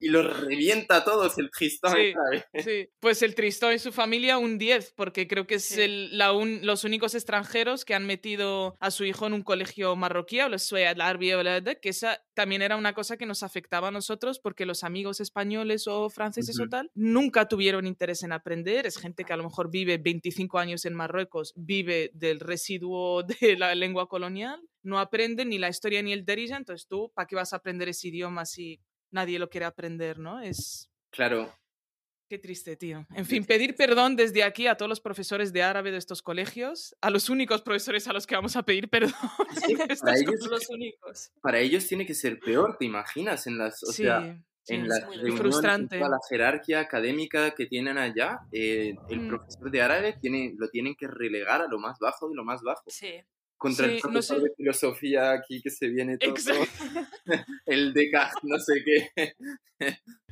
y los revienta a todos el Tristan. Sí. ¿sabes? Sí, pues el Tristón y su familia un 10, porque creo que es Sí. el- la un- los únicos extranjeros que han metido a su hijo en un colegio marroquí, o los o que esa también era una cosa que nos afectaba a nosotros, porque los amigos españoles o franceses o Ujú. tal nunca tuvieron interés en aprender. Es gente que a lo mejor vive 25 años en Marruecos, vive del residuo de la lengua colonial, no aprenden ni la historia ni el derija, entonces tú, ¿para qué vas a aprender ese idioma si nadie lo quiere aprender, no? Es... Claro, Qué triste, tío. En fin, pedir perdón desde aquí a todos los profesores de árabe de estos colegios, a los únicos profesores a los que vamos a pedir perdón. en para ellos, Somos los únicos. para ellos tiene que ser peor, ¿te imaginas? En las, o Sí, sea, sí, en las reuniones, en frustrante. toda la jerarquía académica que tienen allá, eh, el Mm. profesor de árabe tiene, lo tienen que relegar a lo más bajo de lo más bajo. Sí Contra Sí, el no profesor sé. de filosofía aquí que se viene todo, Exacto. el Descartes, no sé qué.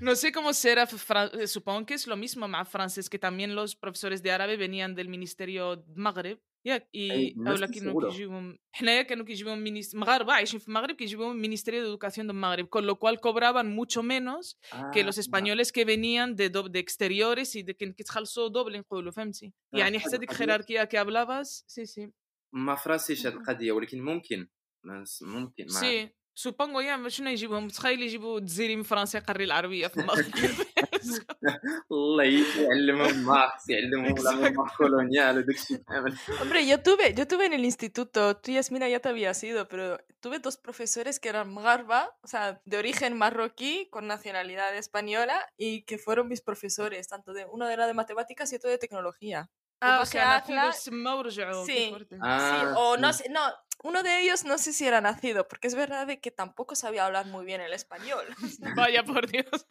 No sé cómo será, fra- eh, supongo que es lo mismo más francés, que también los profesores de árabe venían del ministerio Magreb. ياك أي، y no اولا estoy كانوا seguro. كيجيبهم حنايا كانوا كيجيبهم مينيس- مغاربه عايشين في المغرب كيجيبهم المينيستيريو de educación del Magreb con lo cual cobraban mucho menos que los Ah, españoles que venían de, do- de exteriores y de que كيتخلصوا دوبل نقولوا فهمتي آه، يعني حلو، حتى ديك حلو. الجيراركيه que hablabas sí sí ما فراسيش هاد القضية ولكن ممكن بس ممكن ما سي سوبونغو يا شنو يجيبهم تخيل يجيبوا الجزيري من فرنسا يقري العربيه في المغرب الله يعلمهم ماركس يعلمهم لا Exacto. ميموار كولونيال وداك الشيء كامل Hombre, yo tuve, yo tuve en el instituto, tú Yasmina ya te habías ido, pero tuve dos profesores que eran Magarba, o sea, de origen marroquí, con nacionalidad española, y que fueron mis profesores, tanto de uno era de matemáticas y otro de tecnología. اه Como اوكي se ناخذوا habla- السما ورجعوا Sí. qué fuerte. Ah, sí, o no sí. sé, no, uno de ellos no sé si era nacido, porque es verdad de que tampoco sabía hablar muy bien el español. vaya por Dios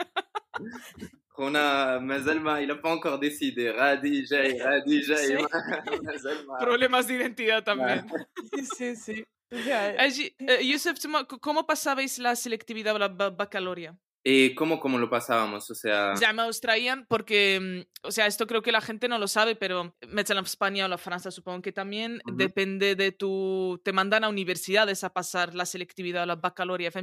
خونا مازال ما il a pas encore décidé غادي جاي غادي جاي Sí. ما- مازال ما problemas de identidad también sí, sí. O sea, Allí, eh, Yusuf, ¿cómo- ¿cómo pasabais la selectividad o la ba- bacaloria? Eh, ¿Cómo, cómo lo pasábamos? O sea... Ya os traían porque, mm, o sea, esto creo que la gente no lo sabe, pero en España o la Francia supongo que también depende de tu... Te mandan a universidades a pasar la selectividad o la baccalaureate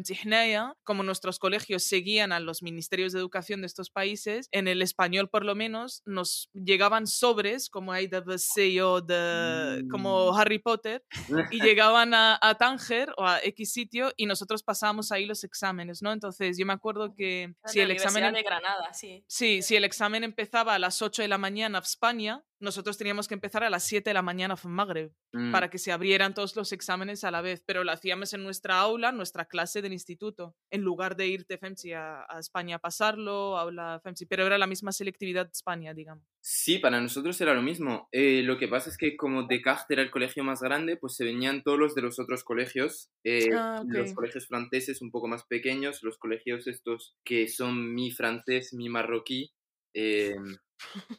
como nuestros colegios seguían a los ministerios de educación de estos países, en el español por lo menos nos llegaban sobres como hay de CEO de como mm. Harry Potter y llegaban a, a Tánger o a X sitio y nosotros pasábamos ahí los exámenes, ¿no? Entonces yo me acuerdo que si el examen... de Granada, sí. Sí, si el examen empezaba a las 8 de la mañana en España, nosotros teníamos que empezar a las 7 de la mañana en Magreb mm. para que se abrieran todos los exámenes a la vez, pero lo hacíamos en nuestra aula, nuestra clase del instituto, en lugar de irte FEMSI a, España a pasarlo, aula FEMSI, pero era la misma selectividad de España, digamos. Sí, para nosotros era lo mismo. Eh, lo que pasa es que como Descartes era el colegio más grande, pues se venían todos los de los otros colegios, eh, ah, los colegios franceses un poco más pequeños, los colegios estos que son mi francés, mi marroquí, eh,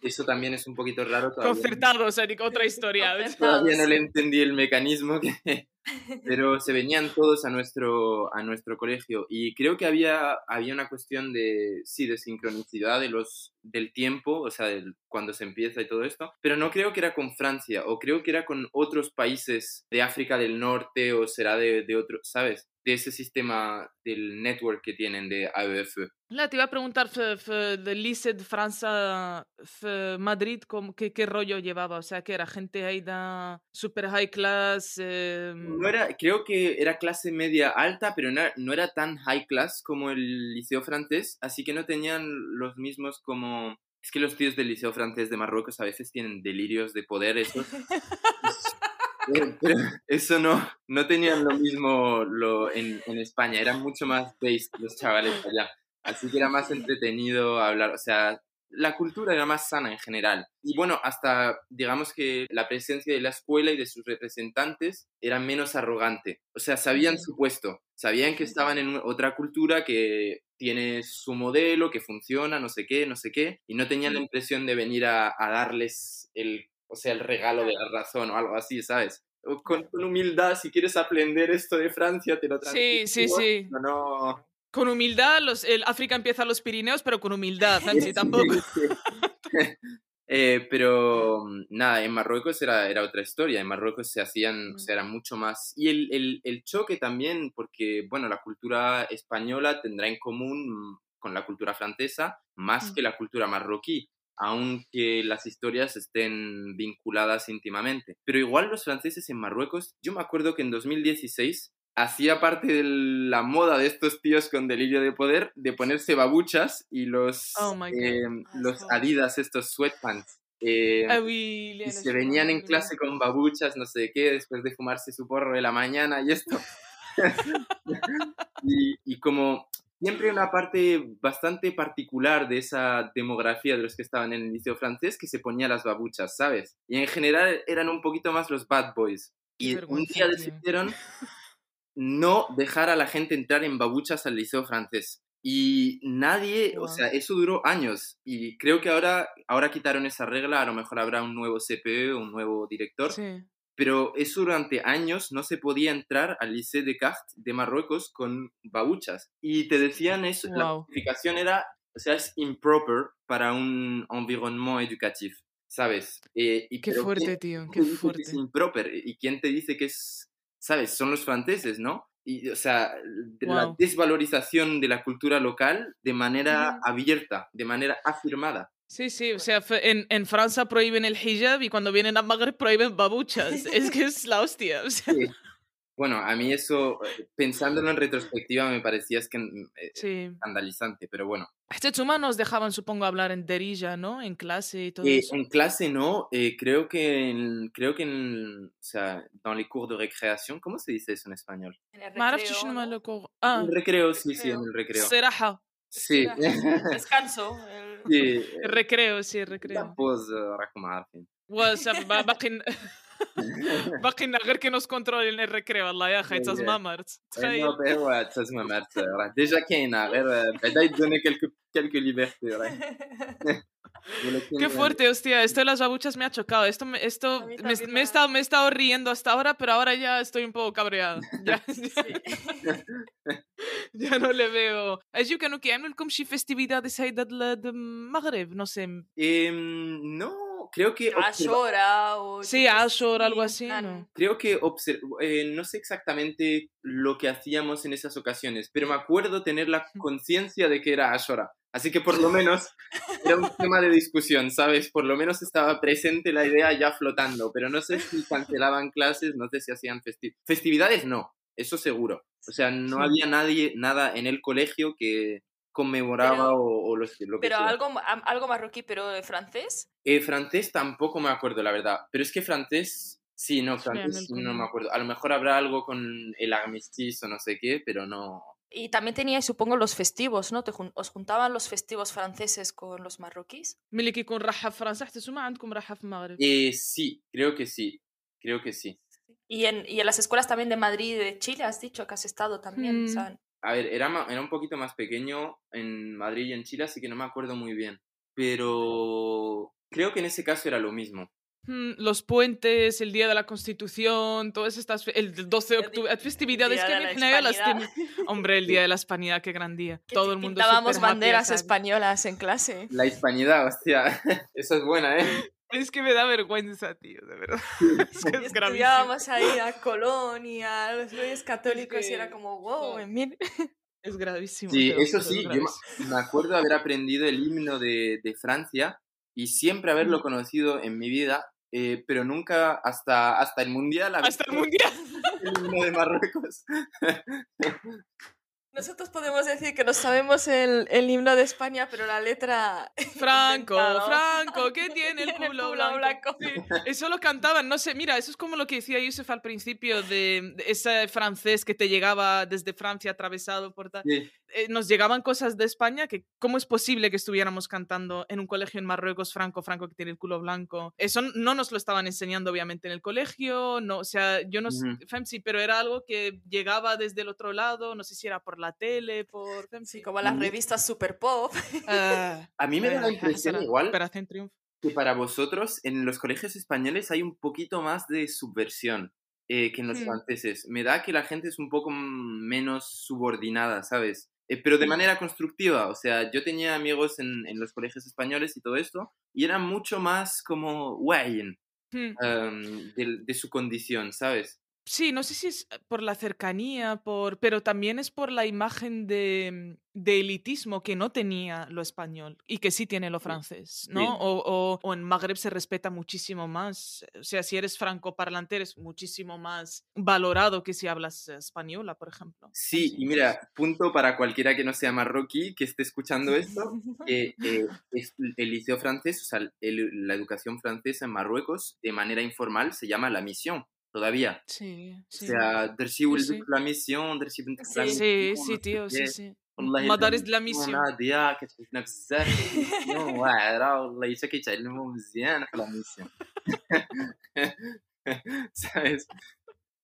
eso también es un poquito raro. Concertado, o sea, otra historia. Todavía no le entendí el mecanismo, pero se venían todos a nuestro, a nuestro colegio y creo que había, había una cuestión de, sí, de sincronicidad de los, del tiempo, o sea, cuando se empieza y todo esto, pero no creo que era con Francia o creo que era con otros países de África del Norte o será de, de otros, ¿sabes? de ese sistema del network que tienen de AEF. La, te iba a preguntar del Lycée de Francia, Madrid, qué, qué, rollo llevaba? O sea, que era gente ahí de super high class. Em, no era, creo que era clase media alta, pero no era, no era tan high class como el liceo francés, así que no tenían los mismos como... Es que los tíos del liceo francés de Marruecos a veces tienen delirios de poder. Pero eso no, no tenían lo mismo lo, en, en España, eran mucho más based los chavales allá. Así que era más entretenido hablar, o sea, la cultura era más sana en general. Y bueno, hasta digamos que la presencia de la escuela y de sus representantes era menos arrogante. O sea, sabían su puesto, sabían que estaban en otra cultura que tiene su modelo, que funciona, no sé qué, no sé qué, y no tenían la impresión de venir a, a darles el o sea, el regalo de la razón o algo así, ¿sabes? Con, humildad, si quieres aprender esto de Francia, te lo transmito. Sí, sí, sí. No, Con humildad, los, el África empieza a los Pirineos, pero con humildad, Nancy, tampoco. Eh, pero mm, nada, en Marruecos era, era otra historia. En Marruecos se hacían, o sea, era mucho más. Y el, el, el, choque también, porque, bueno, la cultura española tendrá en común mm, con la cultura francesa más que la cultura marroquí aunque las historias estén vinculadas íntimamente. Pero igual los franceses en Marruecos, yo me acuerdo que en 2016 hacía parte de la moda de estos tíos con delirio de poder de ponerse babuchas y los, oh em, los Adidas, estos sweatpants. Eh, ah, y se venían en clase con babuchas, no sé qué, después de fumarse su porro de la mañana y esto. y, y, como siempre una parte bastante particular de esa demografía de los que estaban en el liceo francés que se ponía las babuchas, ¿sabes? Y en general eran un poquito más los bad boys. Y un día decidieron no dejar a la gente entrar en babuchas al liceo francés. Y nadie, o sea, eso duró años. Y creo que ahora, ahora quitaron esa regla, a lo mejor habrá un nuevo CPE, un nuevo director. Sí pero eso durante años no se podía entrar al Lycée de Cartes de Marruecos con babuchas. Y te decían eso, la justificación era, o sea, es improper para un environnement educativo, ¿sabes? Eh, y, qué fuerte, tío, qué fuerte. Es improper. ¿Y quién te dice que es, sabes? Son los franceses, ¿no? Y, o sea, la desvalorización de la cultura local de manera abierta, de manera afirmada. Sí, sí, o sea, en, en, Francia prohíben el hijab y cuando vienen a Magreb prohíben babuchas. es que es la hostia. O sea. Bueno, a mí eso, eh, pensándolo en retrospectiva, me parecía es que, mm, eh, escandalizante, pero bueno. Este chuma nos dejaban, supongo, hablar en derilla, ¿no? En clase y todo eh, eso. En clase no, creo que, en, creo que en, o sea, dans les cours de récréation, ¿cómo se dice eso en español? En el recreo, ¿no? Ah. En el recreo, sí, sí, en el recreo. Seraja. Sí. Descanso. Sí. recreo, sí, recreo. La pause, راكم عارفين. باقي باقي غير كي نوس كونترول الريكريو والله يا اخي تسمى مرت تخيل هو تسمى مرت راه ديجا كاينه غير بعدا يدوني كالكو كالكو ليبرتي Qué fuerte, hostia. Esto de las babuchas me ha chocado. Esto, me, esto me, me, he estado, me he estado riendo hasta ahora, pero ahora ya estoy un poco cabreado. Ya, ya no le veo. أجيو كانوا كيعملوا لكم شي فيستيفيداديس هيدا د المغرب no sé. Em, no, creo que... Ashora o... Sí, Ashore, algo así, ¿no? Creo que eh, no sé exactamente lo que hacíamos en esas ocasiones, pero me acuerdo tener la conciencia de que era Ashora. Así que por lo menos era un tema de discusión, ¿sabes? Por lo menos estaba presente la idea ya flotando, pero no sé si cancelaban clases, no sé si hacían festi- festividades, no, eso seguro. O sea, no había nadie, nada en el colegio que conmemoraba pero, o, o, lo, lo que pero sea. algo, algo marroquí, pero francés. Eh, francés tampoco me acuerdo, la verdad. Pero es que francés, sí, no, francés Realmente. no me acuerdo. A lo mejor habrá algo con el armistice o no sé qué, pero no. Y también tenía, supongo, los festivos, ¿no? Te jun ¿Os juntaban los festivos franceses con los marroquíes? ¿Miliki con Rajaf francés? ¿Te suma con Rajaf eh, sí, creo que sí. Creo que sí. Y en, y en las escuelas también de Madrid y de Chile, has dicho que has estado también. Mm. O sea, a ver, era, era un poquito más pequeño en Madrid y en Chile, así que no me acuerdo muy bien. Pero creo que en ese caso era lo mismo. Mm, los puentes, el día de la Constitución, todas estas. fe- El 12 de octubre, festividades que en general las Hombre, el día de la Hispanidad, qué gran día. que Todo el mundo. pintábamos happy, banderas españolas en clase. La hispanidad, hostia. Esa es buena, ¿eh? Es que me da vergüenza, tío, de verdad. Es que es gravísimo. estudiábamos ahí a Colón y a los reyes católicos y era que- como, wow, mil... Es gravísimo. Sí, eso sí, es yo me- acuerdo haber aprendido el himno de, de Francia y siempre haberlo Mm. conocido en mi vida, eh, pero nunca hasta, hasta el Mundial. Hasta el mundial. El himno de Marruecos. Nosotros podemos decir que nos sabemos el, el himno de España, pero la letra... Franco. Franco, ¿qué tiene el culo blanco? blanco. Sí, eso lo cantaban, no sé, mira, eso es como lo que decía Yusef al principio de, de ese francés que te llegaba desde Francia atravesado por tal. Sí, Eh, nos llegaban cosas de España que cómo es posible que estuviéramos cantando en un colegio en Marruecos Franco, Franco que tiene el culo blanco. Eso no nos lo estaban enseñando obviamente en el colegio, no, o sea, yo no sé. Femsi, pero era algo que llegaba desde el otro lado, no sé si era por la tele, por Femsi. Sí, como las Mm. revistas super pop. Ah, A mí me da la impresión igual Operación Triunfo. que para vosotros en los colegios españoles hay un poquito más de subversión eh, que en los Hmm. franceses. Me da que la gente es un poco menos subordinada, ¿sabes? Eh, pero de manera constructiva. O sea, yo tenía amigos en, en los colegios españoles y todo esto, y eran mucho más como Wayne Hmm. de, de su condición, ¿sabes? Sí, no sé si es eh, por la cercanía, por, pero también es por la imagen de, de elitismo que no tenía lo español y que sí tiene lo francés, ¿no? O, o- o en Magreb se respeta muchísimo más. O sea, si eres francoparlante eres muchísimo más valorado que si hablas eh, española, por ejemplo. Sí, Así, y mira, punto para cualquiera que no sea marroquí que esté escuchando esto, eh, es- el liceo francés, o sea, el- la educación francesa en Marruecos, de manera informal, se llama la misión, todavía. Sí, O sí. sea, درسيو Sí, sí. ولدك la misión, درسيو بنتك la Sí. Sí, misión, sí, no sé tío, sí, qué. sí. والله مدارس إلا de la misión. نادية كتحبنا بزاف في الميسيون واعرة والله حتى كيتعلموا مزيان في لا ميسيون ¿Sabes?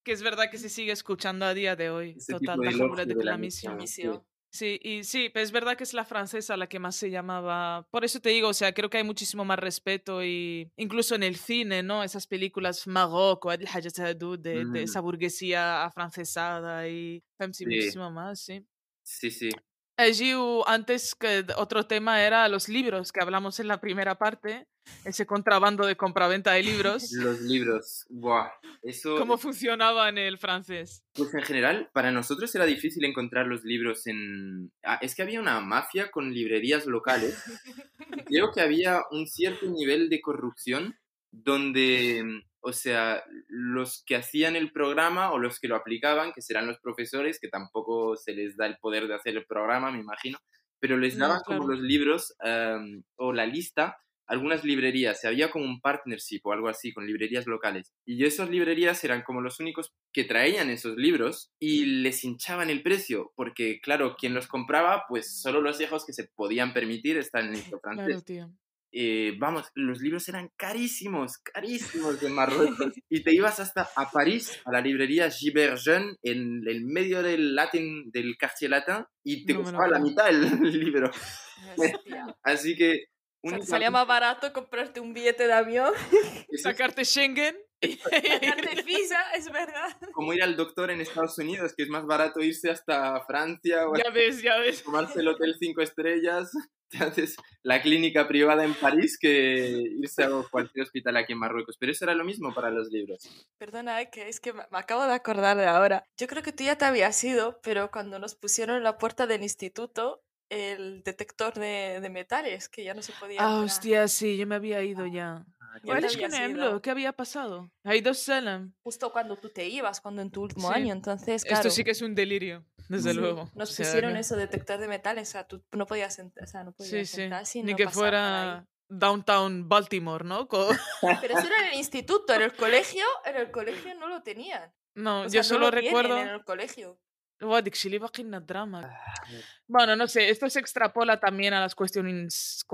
Que es verdad que se sigue escuchando a día de hoy. Ese Total, tipo de déjame elogio de de la la misión. misión. Sí, y sí, pero es verdad que es la francesa la que más se llamaba. Por eso te digo, o sea, creo que hay muchísimo más respeto y incluso en el cine, ¿no? Esas películas Maroc o Hadoud, de, de esa Mm. burguesía afrancesada y Femsi, Sí. muchísimo más, sí. Sí, sí. Allí antes que otro tema era los libros que hablamos en la primera parte, ese contrabando de compraventa de libros. Los libros. Buah. Eso. ¿Cómo funcionaba en el francés? Pues en general, para nosotros era difícil encontrar los libros en... Ah, es que había una mafia con librerías locales. Creo que había un cierto nivel de corrupción donde, mm, o sea, los que hacían el programa o los que lo aplicaban, que serán los profesores, que tampoco se les da el poder de hacer el programa, me imagino, pero les No, daban como los libros o la lista algunas librerías, y había como un partnership o algo así con librerías locales. Y esas librerías eran como los únicos que traían esos libros y les hinchaban el precio, porque claro, quien los compraba, pues solo los hijos que se podían permitir estar en el francés. Claro, tío. Eh, vamos, los libros eran carísimos, carísimos en Marruecos. y te ibas hasta a París, a la librería Giberjean, en el medio del latin, del quartier latin, y te No costaba la mitad el, libro. Hostia. Así que... Sa- únicamente- Salía más barato comprarte un billete de avión. Sacarte Schengen Visa, es verdad. Como ir al doctor en Estados Unidos, que es más barato irse hasta Francia o ya ves, ya ves. tomarse el hotel cinco estrellas. Te haces la clínica privada en París que irse a cualquier hospital aquí en Marruecos. Pero eso era lo mismo para los libros. Perdona, eh, que es que me me acabo de acordar de ahora. Yo creo que tú ya te habías ido, pero cuando nos pusieron en la puerta del instituto el detector de, de metales, que ya no se podía Ah, entrar. hostia, sí, yo me había ido ya. Ah, Ya ¿Cuál te es con. Emlo? ¿Qué había pasado? Hay dos Salam. Justo cuando tú te ibas, cuando en tu último Sí. año, entonces, claro. Esto sí que es un delirio, desde sí, luego. Nos O sea, pusieron eso, detector de metales, o sea, tú no podías entrar, o sea, no podías sí. entrar sin Ni no que fuera downtown Baltimore, ¿no? Co- Pero eso era en el instituto, en el colegio, en el colegio no lo tenían. No, O sea, yo no solo lo recuerdo... en el colegio drama. Ah. Bueno, no sé, esto se extrapola también a las cuestiones,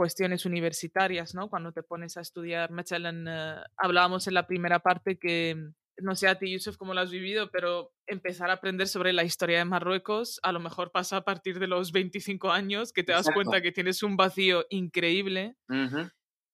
universitarias, ¿no? Cuando te pones a estudiar, Mechelen, uh, hablábamos en la primera parte que, mm, no sé a ti, Yusuf, cómo lo has vivido, pero empezar a aprender sobre la historia de Marruecos a lo mejor pasa a partir de los 25 años, que te das Exacto. cuenta que tienes un vacío increíble. Uh.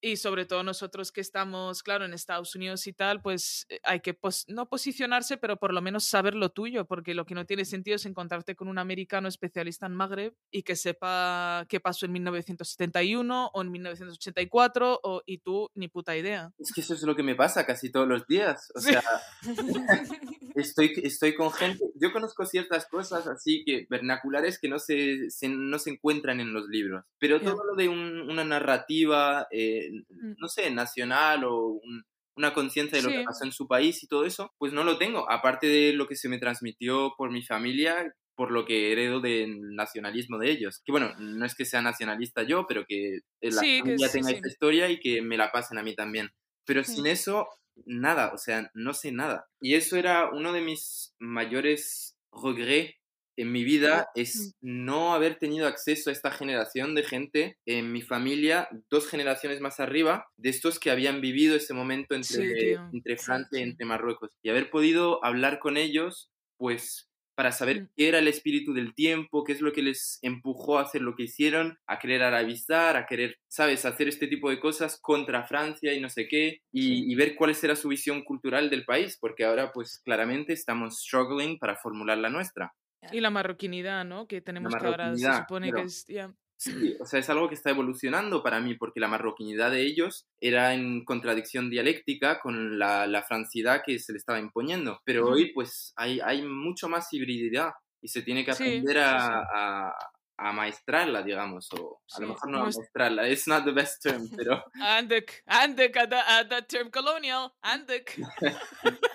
Y sobre todo nosotros que estamos, claro, en Estados Unidos y tal, pues eh, hay que pos- no posicionarse, pero por lo menos saber lo tuyo, porque lo que no tiene sentido es encontrarte con un americano especialista en Magreb y que sepa qué pasó en 1971 o en 1984 o, y tú ni puta idea. Es que eso es lo que me pasa casi todos los días. O Sí. sea, estoy, estoy con gente. Yo conozco ciertas cosas así que vernaculares que no se, se- no se encuentran en los libros. Pero todo lo de un- una narrativa, eh. No sé, nacional o un- una conciencia de lo que Sí. pasó en su país y todo eso, pues no lo tengo. Aparte de lo que se me transmitió por mi familia, por lo que heredo del nacionalismo de ellos. Que bueno, no es que sea nacionalista yo, pero que la Sí, que familia sí, tenga sí. esta historia y que me la pasen a mí también. Pero Mm. sin eso, nada, o sea, no sé nada. Y eso era uno de mis mayores regrets en mi vida, es no haber tenido acceso a esta generación de gente en mi familia, dos generaciones más arriba, de estos que habían vivido ese momento entre, Sí, entre Francia y entre Marruecos. Y haber podido hablar con ellos, pues para saber qué era el espíritu del tiempo, qué es lo que les empujó a hacer lo que hicieron, a querer arabizar, a querer, ¿sabes?, hacer este tipo de cosas contra Francia y no sé qué, y, Sí. y ver cuál era su visión cultural del país, porque ahora, pues claramente estamos struggling para formular la nuestra. Y la marroquinidad, ¿no? Que tenemos que ahora se supone pero, que es... Yeah. Sí, o sea, es algo que está evolucionando para mí, porque la marroquinidad de ellos era en contradicción dialéctica con la, la francidad que se le estaba imponiendo. Pero uh -huh. hoy, pues, hay, hay mucho más hibrididad y se tiene que aprender sí, a, sí, a a maestrarla, digamos, o a sí, lo mejor no a maestrarla, it's not the best term, pero... Andek, Andek, that term colonial, Andek.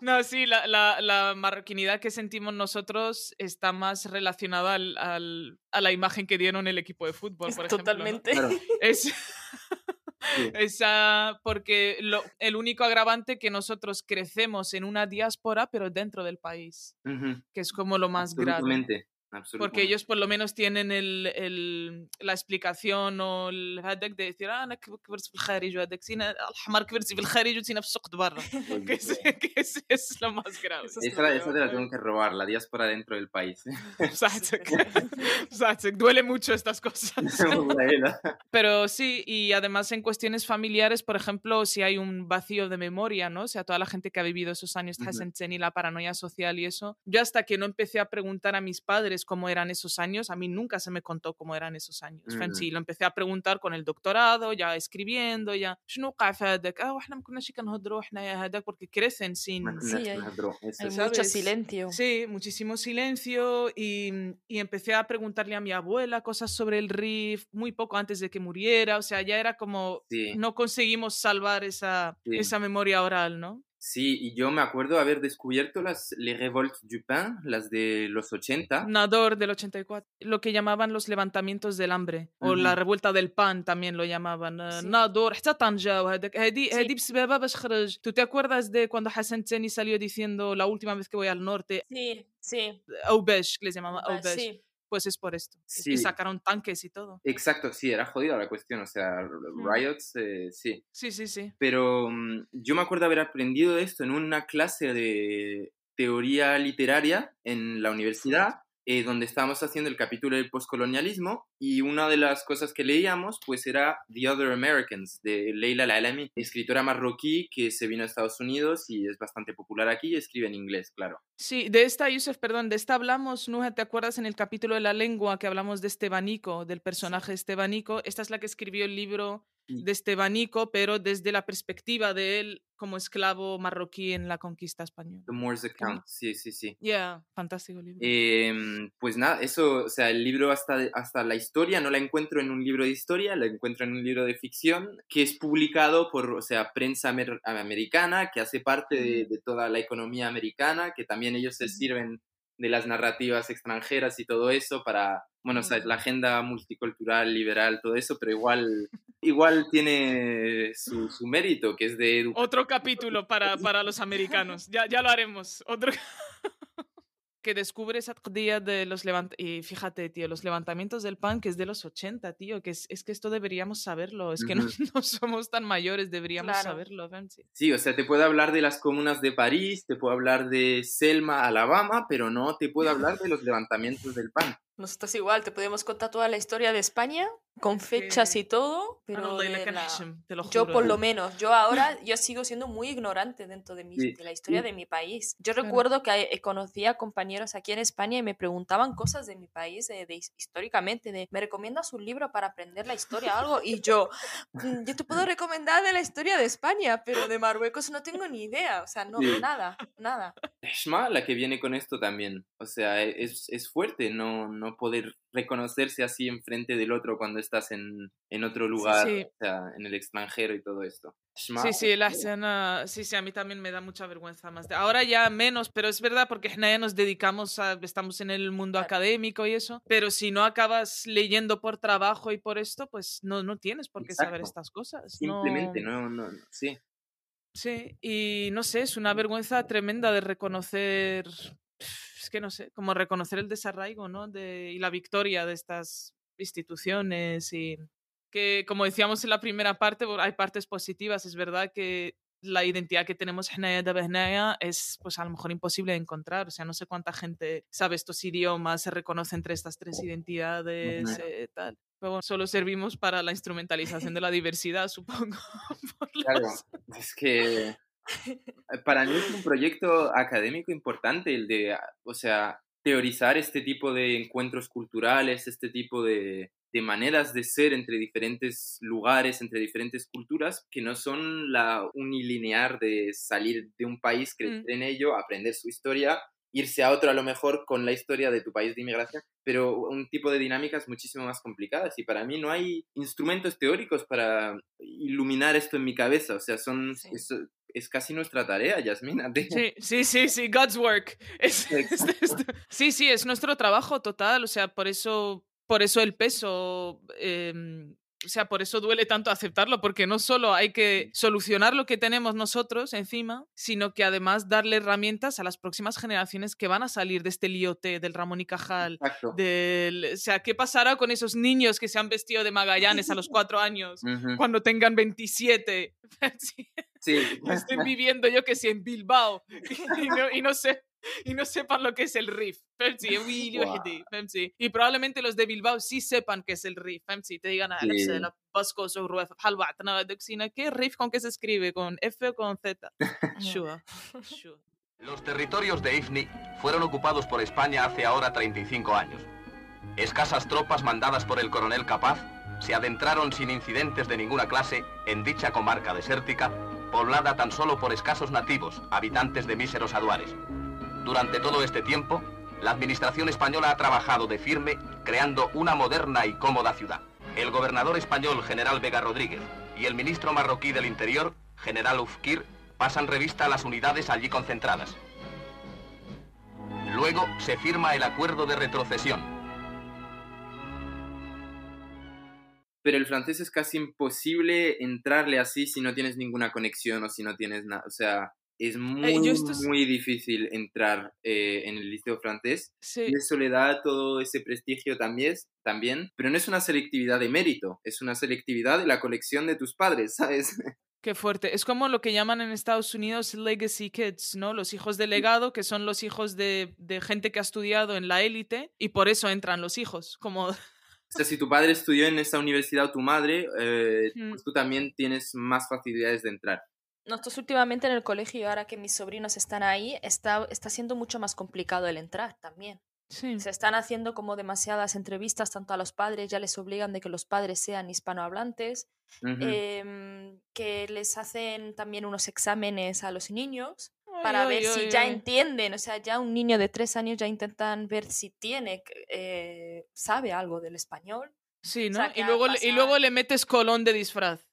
No, sí, la, la, la marroquinidad que sentimos nosotros está más relacionada al, al- a la imagen que dieron el equipo de fútbol, por ejemplo. ¿no? Totalmente. claro, Es, esa, porque lo- el único agravante que nosotros crecemos en una diáspora, pero dentro del país, que es como lo más grave. absolutamente, Porque absolutamente. ellos por lo menos tienen el, el- la explicación o el هذاك de decir ah, انا كب- كبرت في الخارج وهذاك سينا الحمار كبرتي في الخارج وسينا في السوق برا que, es, que es, es lo más grave Eso es Esa, esa te la ¿no? tengo que robar, la diáspora dentro del país. صحتك صحتك duele mucho estas cosas pero sí y además en cuestiones familiares por ejemplo si hay un vacío de memoria no o sea toda la gente que ha vivido esos años Ujú. Hassan y la paranoia social y eso yo hasta que no empecé a preguntar a mis padres cómo eran esos años a mí nunca se me contó cómo eran esos años Ujú. sí lo empecé a preguntar con el doctorado ya escribiendo ya شنو وقع في هذاك اه واحنا ما كناش كنهضروا احنا يا هذاك porque crecen sin Más- Sí, más- hay- más dro- eso Hay es. mucho ¿sabes? silencio. Sí, muchísimo silencio y, y empecé a preguntarle a mi abuela cosas sobre el RIF muy poco antes de que muriera, o sea, ya era como Sí. no conseguimos salvar esa, Sí. esa memoria oral, ¿no? Sí, y yo me acuerdo haber descubierto las Les Révoltes du Pain, las de los 80. Nador del 84, lo que llamaban los levantamientos del hambre o la Ujú. revuelta del pan también lo llamaban آه، Sí. نادور حتى طنجة وهذاك هذه Sí. هذه بسببها باش خرج ¿tú te acuerdas de cuando Hassan Teni salió diciendo la última vez que voy al norte Sí, sí. Aubesh, que les llamaban va, Aubesh sí. pues es por esto Sí. y sacaron tanques y todo Exacto, sí, era jodida la cuestión, o sea, Mm. riots, eh, sí. sí, sí, sí Pero mm, yo me acuerdo haber aprendido esto en una clase de teoría literaria en la universidad eh, donde estábamos haciendo el capítulo del postcolonialismo y una de las cosas que leíamos pues era The Other Americans de Leila Lalami, escritora marroquí que se vino a Estados Unidos y es bastante popular aquí y escribe en inglés, claro. Sí, de esta, Yusef, perdón, de esta hablamos, Nuja, ¿te acuerdas en el capítulo de la lengua que hablamos de Estebanico, del personaje Estebanico? Esta es la que escribió el libro de Estebanico, pero desde la perspectiva de él como esclavo marroquí en la conquista española. The Moore's Account, sí, sí, sí. Ya, fantástico libro. Em, pues nada, eso, o sea, el libro hasta, hasta la historia no la encuentro en un libro de historia, la encuentro en un libro de ficción que es publicado por, o sea, prensa americana, que hace parte de, de, toda la economía americana, que también ellos se sirven de las narrativas extranjeras y todo eso para, bueno, o sea, la agenda multicultural, liberal, todo eso, pero igual, igual tiene su, su mérito, que es de... Otro capítulo para, para los americanos, ya, ya lo haremos. Otro que descubre esa día de los levantamientos. Y fíjate, tío, los levantamientos del pan, que es de los 80, tío, que es, es que esto deberíamos saberlo. Es que uh -huh. no, no, somos tan mayores, deberíamos claro. saberlo. Fancy. Sí, o sea, te puedo hablar de las comunas de París, te puedo hablar de Selma, Alabama, pero no te puedo hablar de los levantamientos del pan. Nosotros igual, te podemos contar toda la historia de España con fechas sí. y todo, pero de la... yo por lo menos, yo ahora yo sigo siendo muy ignorante dentro de, mi, sí. de la historia sí. de mi país. Yo claro. recuerdo que eh, conocía compañeros aquí en España y me preguntaban cosas de mi país, de, de, históricamente, de ¿me recomiendas un libro para aprender la historia algo? Y yo, mm, yo te puedo recomendar de la historia de España, pero de Marruecos no tengo ni idea, o sea, no, nada, nada. Es la que viene con esto también, o sea, es, es fuerte no, no poder reconocerse así enfrente del otro cuando estás en, en otro lugar, sí, sí. O sea, en el extranjero y todo esto. Sí, sí, la escena, sí, sí, a mí también me da mucha vergüenza más. De... Ahora ya menos, pero es verdad porque ya nos dedicamos a, estamos en el mundo académico y eso, pero si no acabas leyendo por trabajo y por esto, pues no, no tienes por qué Exacto. saber estas cosas. Simplemente, no, no, no, sí. Sí, y no sé, es una vergüenza tremenda de reconocer es que no sé, como reconocer el desarraigo, ¿no? De, y la victoria de estas instituciones y que, como decíamos en la primera parte, hay partes positivas. Es verdad que la identidad que tenemos en de es, pues, a lo mejor imposible de encontrar. O sea, no sé cuánta gente sabe estos idiomas, se reconoce entre estas tres identidades, eh, tal. Pero bueno, solo servimos para la instrumentalización de la diversidad, supongo. claro, es que para mí es un proyecto académico importante el de, o sea, teorizar este tipo de encuentros culturales, este tipo de, de maneras de ser entre diferentes lugares, entre diferentes culturas, que no son la unilinear de salir de un país, crecer mm. en ello, aprender su historia, irse a otro a lo mejor con la historia de tu país de inmigración, pero un tipo de dinámicas muchísimo más complicadas. Y para mí no hay instrumentos teóricos para iluminar esto en mi cabeza, o sea, son... Sí. Es, es casi nuestra tarea, Yasmina. Sí, sí, sí, sí, God's work. Es, es, sí, sí, es nuestro trabajo total, o sea, por eso, por eso el peso, eh, o sea, por eso duele tanto aceptarlo, porque no solo hay que solucionar lo que tenemos nosotros encima, sino que además darle herramientas a las próximas generaciones que van a salir de este liote del Ramón y Cajal. Del, o sea, ¿qué pasará con esos niños que se han vestido de Magallanes a los cuatro años uh -huh. cuando tengan 27? sí. Estoy viviendo yo que sí en Bilbao y no, y no sé y no sepan lo que es el riff. Wow. Y probablemente los de Bilbao sí sepan qué es el riff. Te digan, ah, ¿qué riff con qué se escribe? ¿Con F o con Z? sure. sure. Los territorios de Ifni fueron ocupados por España hace ahora 35 años. Escasas tropas mandadas por el coronel Capaz se adentraron sin incidentes de ninguna clase en dicha comarca desértica, poblada tan solo por escasos nativos, habitantes de míseros aduares. Durante todo este tiempo, la administración española ha trabajado de firme, creando una moderna y cómoda ciudad. El gobernador español, general Vega Rodríguez, y el ministro marroquí del Interior, general Ufkir, pasan revista a las unidades allí concentradas. Luego se firma el acuerdo de retrocesión, pero el francés es casi imposible entrarle así si no tienes ninguna conexión o si no tienes nada, o sea, es muy, eh, estos... muy difícil entrar eh, en el liceo francés sí. y eso le da todo ese prestigio también, también, pero no es una selectividad de mérito, es una selectividad de la colección de tus padres, ¿sabes? Qué fuerte. Es como lo que llaman en Estados Unidos legacy kids, ¿no? Los hijos de legado, que son los hijos de, de gente que ha estudiado en la élite y por eso entran los hijos. Como O sea, si tu padre estudió en esa universidad o tu madre, eh, Mm. pues tú también tienes más facilidades de entrar. Nosotros últimamente en el colegio, ahora que mis sobrinos están ahí, está, está siendo mucho más complicado el entrar también. Sí. Se están haciendo como demasiadas entrevistas tanto a los padres, ya les obligan de que los padres sean hispanohablantes, em, que les hacen también unos exámenes a los niños para ay, ver si ay, ya entienden, o sea, ya un niño de tres años ya intentan ver si tiene, eh, sabe algo del español. Sí, o ¿no? sea, y, luego, y luego le metes colón de disfraz.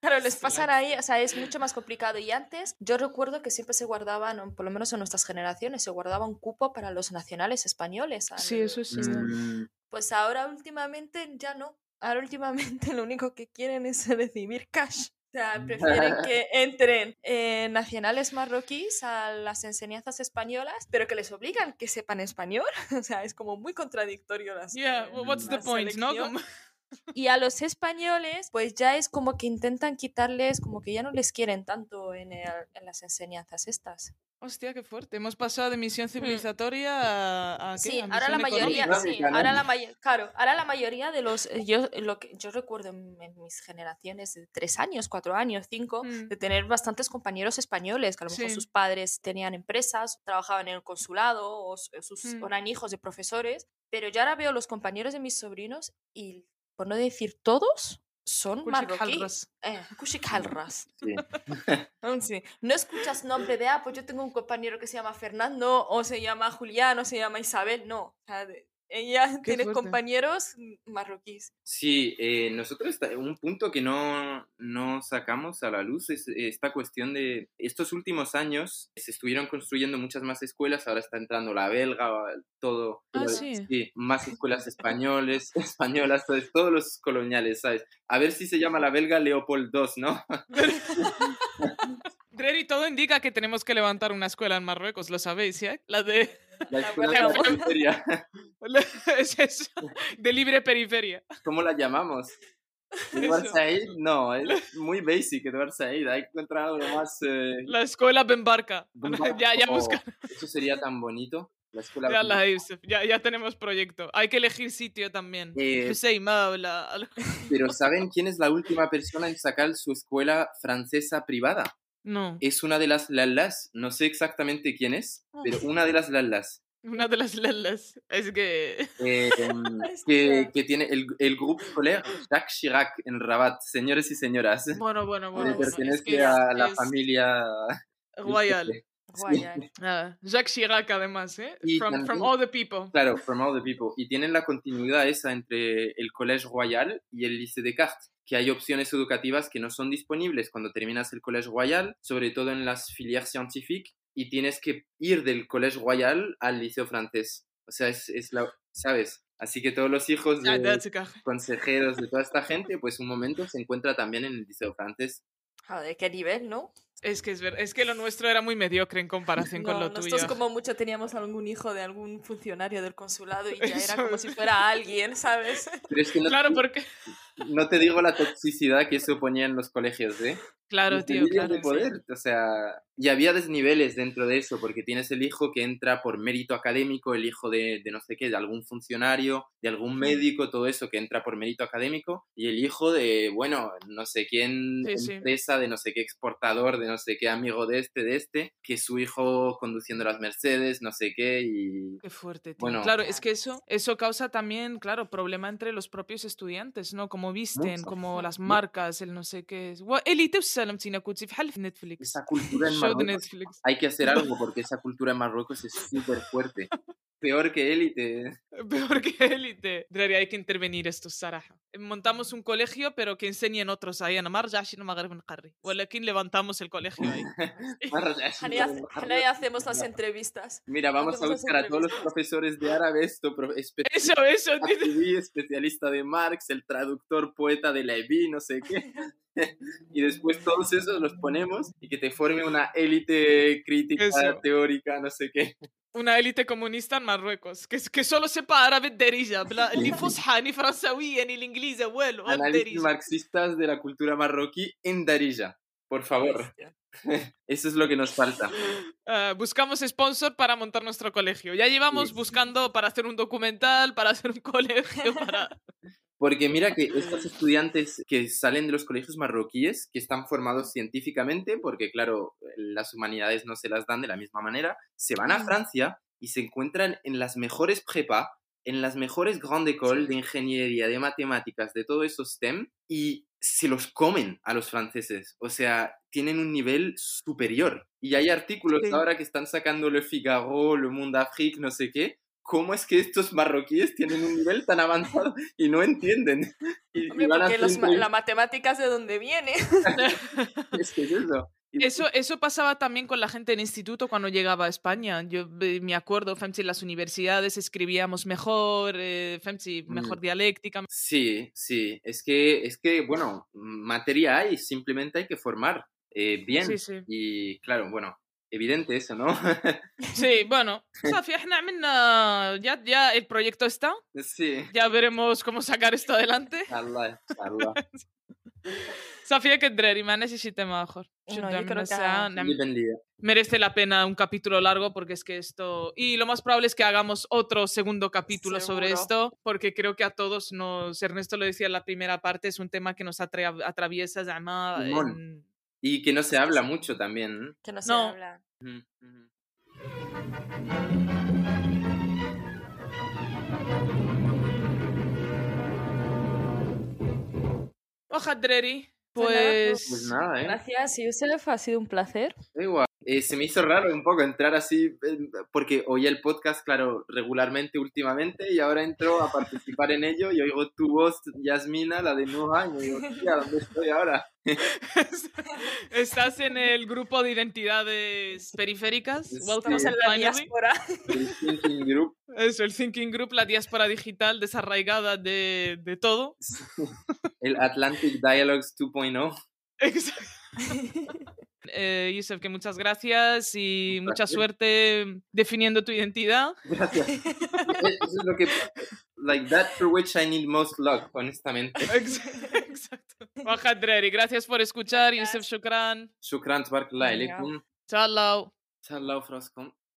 Claro. les Pero ahí, o sea, es mucho más complicado. Y antes, yo recuerdo que siempre se guardaban, por lo menos en nuestras generaciones, se guardaba un cupo para los nacionales españoles. Sí, eso sí. Mm. Pues ahora últimamente ya no. Ahora últimamente lo único que quieren es recibir cash. O sea, mm. prefieren que entren eh, nacionales marroquíes a las enseñanzas españolas, pero que les obligan que sepan español. O sea, es como muy contradictorio las. Yeah, what's the point, ¿no? Y a los españoles, pues ya es como que intentan quitarles, como que ya no les quieren tanto en, el- en las enseñanzas estas. Hostia, qué fuerte. Hemos pasado de misión civilizatoria a, a ¿qué? Sí, A ahora la mayoría, económica. sí, ahora la mayoría, claro, ahora la mayoría de los, eh, yo, lo que yo recuerdo en, en mis generaciones de tres años, cuatro años, cinco, Mm. de tener bastantes compañeros españoles, que a lo mejor Sí. sus padres tenían empresas, trabajaban en el consulado o sus, Mm. o eran hijos de profesores, pero yo ahora veo los compañeros de mis sobrinos y, por no decir todos, son marroquíes. Eh, sí. Sí. No escuchas nombre de, ah, pues yo tengo un compañero que se llama Fernando, o se llama Julián, o se llama Isabel. No. O sea, de- ella Qué tiene fuerte. compañeros marroquíes. Sí, eh, nosotros un punto que no, no sacamos a la luz es esta cuestión de estos últimos años se estuvieron construyendo muchas más escuelas, ahora está entrando la belga, todo, Ah, sí. más escuelas españoles, españolas, ¿sabes? todos los coloniales, ¿sabes? A ver si se llama la belga Leopold II, ¿no? Dreri, todo indica que tenemos que levantar una escuela en Marruecos, lo sabéis, ¿ya? La de... La escuela de la periferia. es eso, de libre periferia. ¿Cómo la llamamos? Edward. Said, no, es muy basic Edward Said, hay que encontrar algo más... eh, La escuela Bembarca. ya, ya como- busca. Eso sería tan bonito. La escuela Ya, la ya, ya tenemos proyecto. Hay que elegir sitio también. Eh. Pero ¿saben quién es la última persona en sacar su escuela francesa privada? No, Es una de las Lallas. No sé exactamente quién es, pero una de las Lallas. una de las lelas. Es que... eh, que, que tiene el, el grupo escolar Jacques Chirac en Rabat. Señores y señoras. Bueno, bueno, bueno. bueno, es pertenece que a es- la es familia Royal. Guayal. Ah, Jacques Chirac, además, ¿eh? From, all the people. Claro, from all the people. Y tienen la continuidad esa entre el Collège Royal y el Lycée Descartes, que hay opciones educativas que no son disponibles cuando terminas el Collège Royal, sobre todo en las filières scientifiques, y tienes que ir del Collège Royal al Liceo Francés. O sea, es, es la, ¿sabes? Así que todos los hijos Ah, de consejeros de toda esta gente, pues un momento se encuentra también en el Liceo Francés. Joder, qué nivel, ¿no? Es que es ver, es que lo nuestro era muy mediocre en comparación con No, lo nosotros tuyo. como mucho teníamos algún hijo de algún funcionario del consulado y ya Eso era como es. si fuera alguien, ¿sabes? Pero es que no, Claro, porque... no te digo la toxicidad que se oponía en los colegios, ¿eh? Claro, tío, claro. de sí. poder, o sea, y había desniveles dentro de eso, porque tienes el hijo que entra por mérito académico, el hijo de, de no sé qué, de algún funcionario, de algún médico, todo eso que entra por mérito académico, y el hijo de, bueno, no sé quién, Sí, sí. empresa, de no sé qué exportador, de no sé qué amigo de este, de este, que su hijo conduciendo las Mercedes, no sé qué, y... Qué fuerte, tío. Bueno. claro, es que eso, eso causa también, claro, problema entre los propios estudiantes, ¿no? Como visten, Mucho. como las Mu- marcas, el no sé qué. es. Wa- Elite esa cultura en Marruecos. Hay que hacer algo porque esa cultura en Marruecos es súper fuerte. Peor que élite. Peor que élite. Drari, hay que intervenir esto, Saraja. Montamos un colegio, pero que enseñen otros ahí. أنا ما رجعش المغرب نقري. ولكن levantamos el colegio ahí. Genial, genial, hacemos las entrevistas. Mira, vamos a Hacemos las buscar a todos los entrevistas. profesores de árabe, esto, pro- espe- Eso, eso, tío. Attibi, especialista de Marx, el traductor poeta de Levi, no sé qué. y después todos esos los ponemos y que te forme una élite crítica, Eso. teórica, no sé qué. una élite comunista en Marruecos, que, que solo sepa árabe derija, ni fusha, ni fransawiya, ni el inglés, abuelo. Análisis marxistas de la cultura marroquí en Darija, por favor. Eso es lo que nos falta. Uh, buscamos sponsor para montar nuestro colegio. Ya llevamos buscando para hacer un documental, para hacer un colegio, para... Porque mira que estos estudiantes que salen de los colegios marroquíes, que están formados científicamente, porque claro, las humanidades no se las dan de la misma manera, se van a Francia y se encuentran en las mejores prepa, en las mejores grandes écoles de ingeniería, de matemáticas, de todo eso STEM, y se los comen a los franceses. O sea, tienen un nivel superior. Y hay artículos sí. ahora que están sacando Le Figaro, Le Monde Afrique, no sé qué, ¿cómo es que estos marroquíes tienen un nivel tan avanzado y no entienden? Y, Hombre, y van porque a los, la matemática es de dónde viene. Es que es eso. Y- Eso, eso pasaba también con la gente en instituto cuando llegaba a España. Yo me acuerdo, Femsi, en las universidades escribíamos mejor, eh, Femsi, mejor dialéctica. Sí, sí. Es que, es que, bueno, materia hay, simplemente hay que formar eh, bien. Sí, sí. Y claro, bueno, evidente eso, ¿no? sí, bueno, Safi, ya, ya el proyecto está. Sí. Ya veremos cómo sacar esto adelante. Allah, Allah. Safia Kedrer, Imanes y Sitemajor. No, yo creo que... Merece la pena un capítulo largo porque es que esto... Y lo más probable es que hagamos otro segundo capítulo Seguro. sobre esto porque creo que a todos nos... Ernesto lo decía en la primera parte, es un tema que nos atra atraviesa, además y que no se habla mucho también. Que no se No. habla. Oja, Dreri, Pues nada, pues Pues nada, ¿eh? Gracias, Yusef. Ha sido un placer. Da igual. Eh, se me hizo raro un poco entrar así, eh, porque oía el podcast, claro, regularmente últimamente, y ahora entro a participar en ello y oigo tu voz, Yasmina, la de Nuja, y me digo, tía, ¿dónde estoy ahora? estás en el grupo de identidades periféricas Sí. Welcome Estamos en la diáspora. El Thinking Group. Eso, el Thinking Group, la diáspora digital desarraigada de, de todo. El Atlantic Dialogues 2.0. Exacto. Eh, Yusef, que muchas gracias y Un mucha suerte definiendo tu identidad. Gracias. Eso es lo que... Like that for which I need most luck, honestamente. Ex- Exacto. Dreri, gracias por escuchar. Gracias. Yusef Shukran. Shukran, alaikum. Chao. Salam frascom.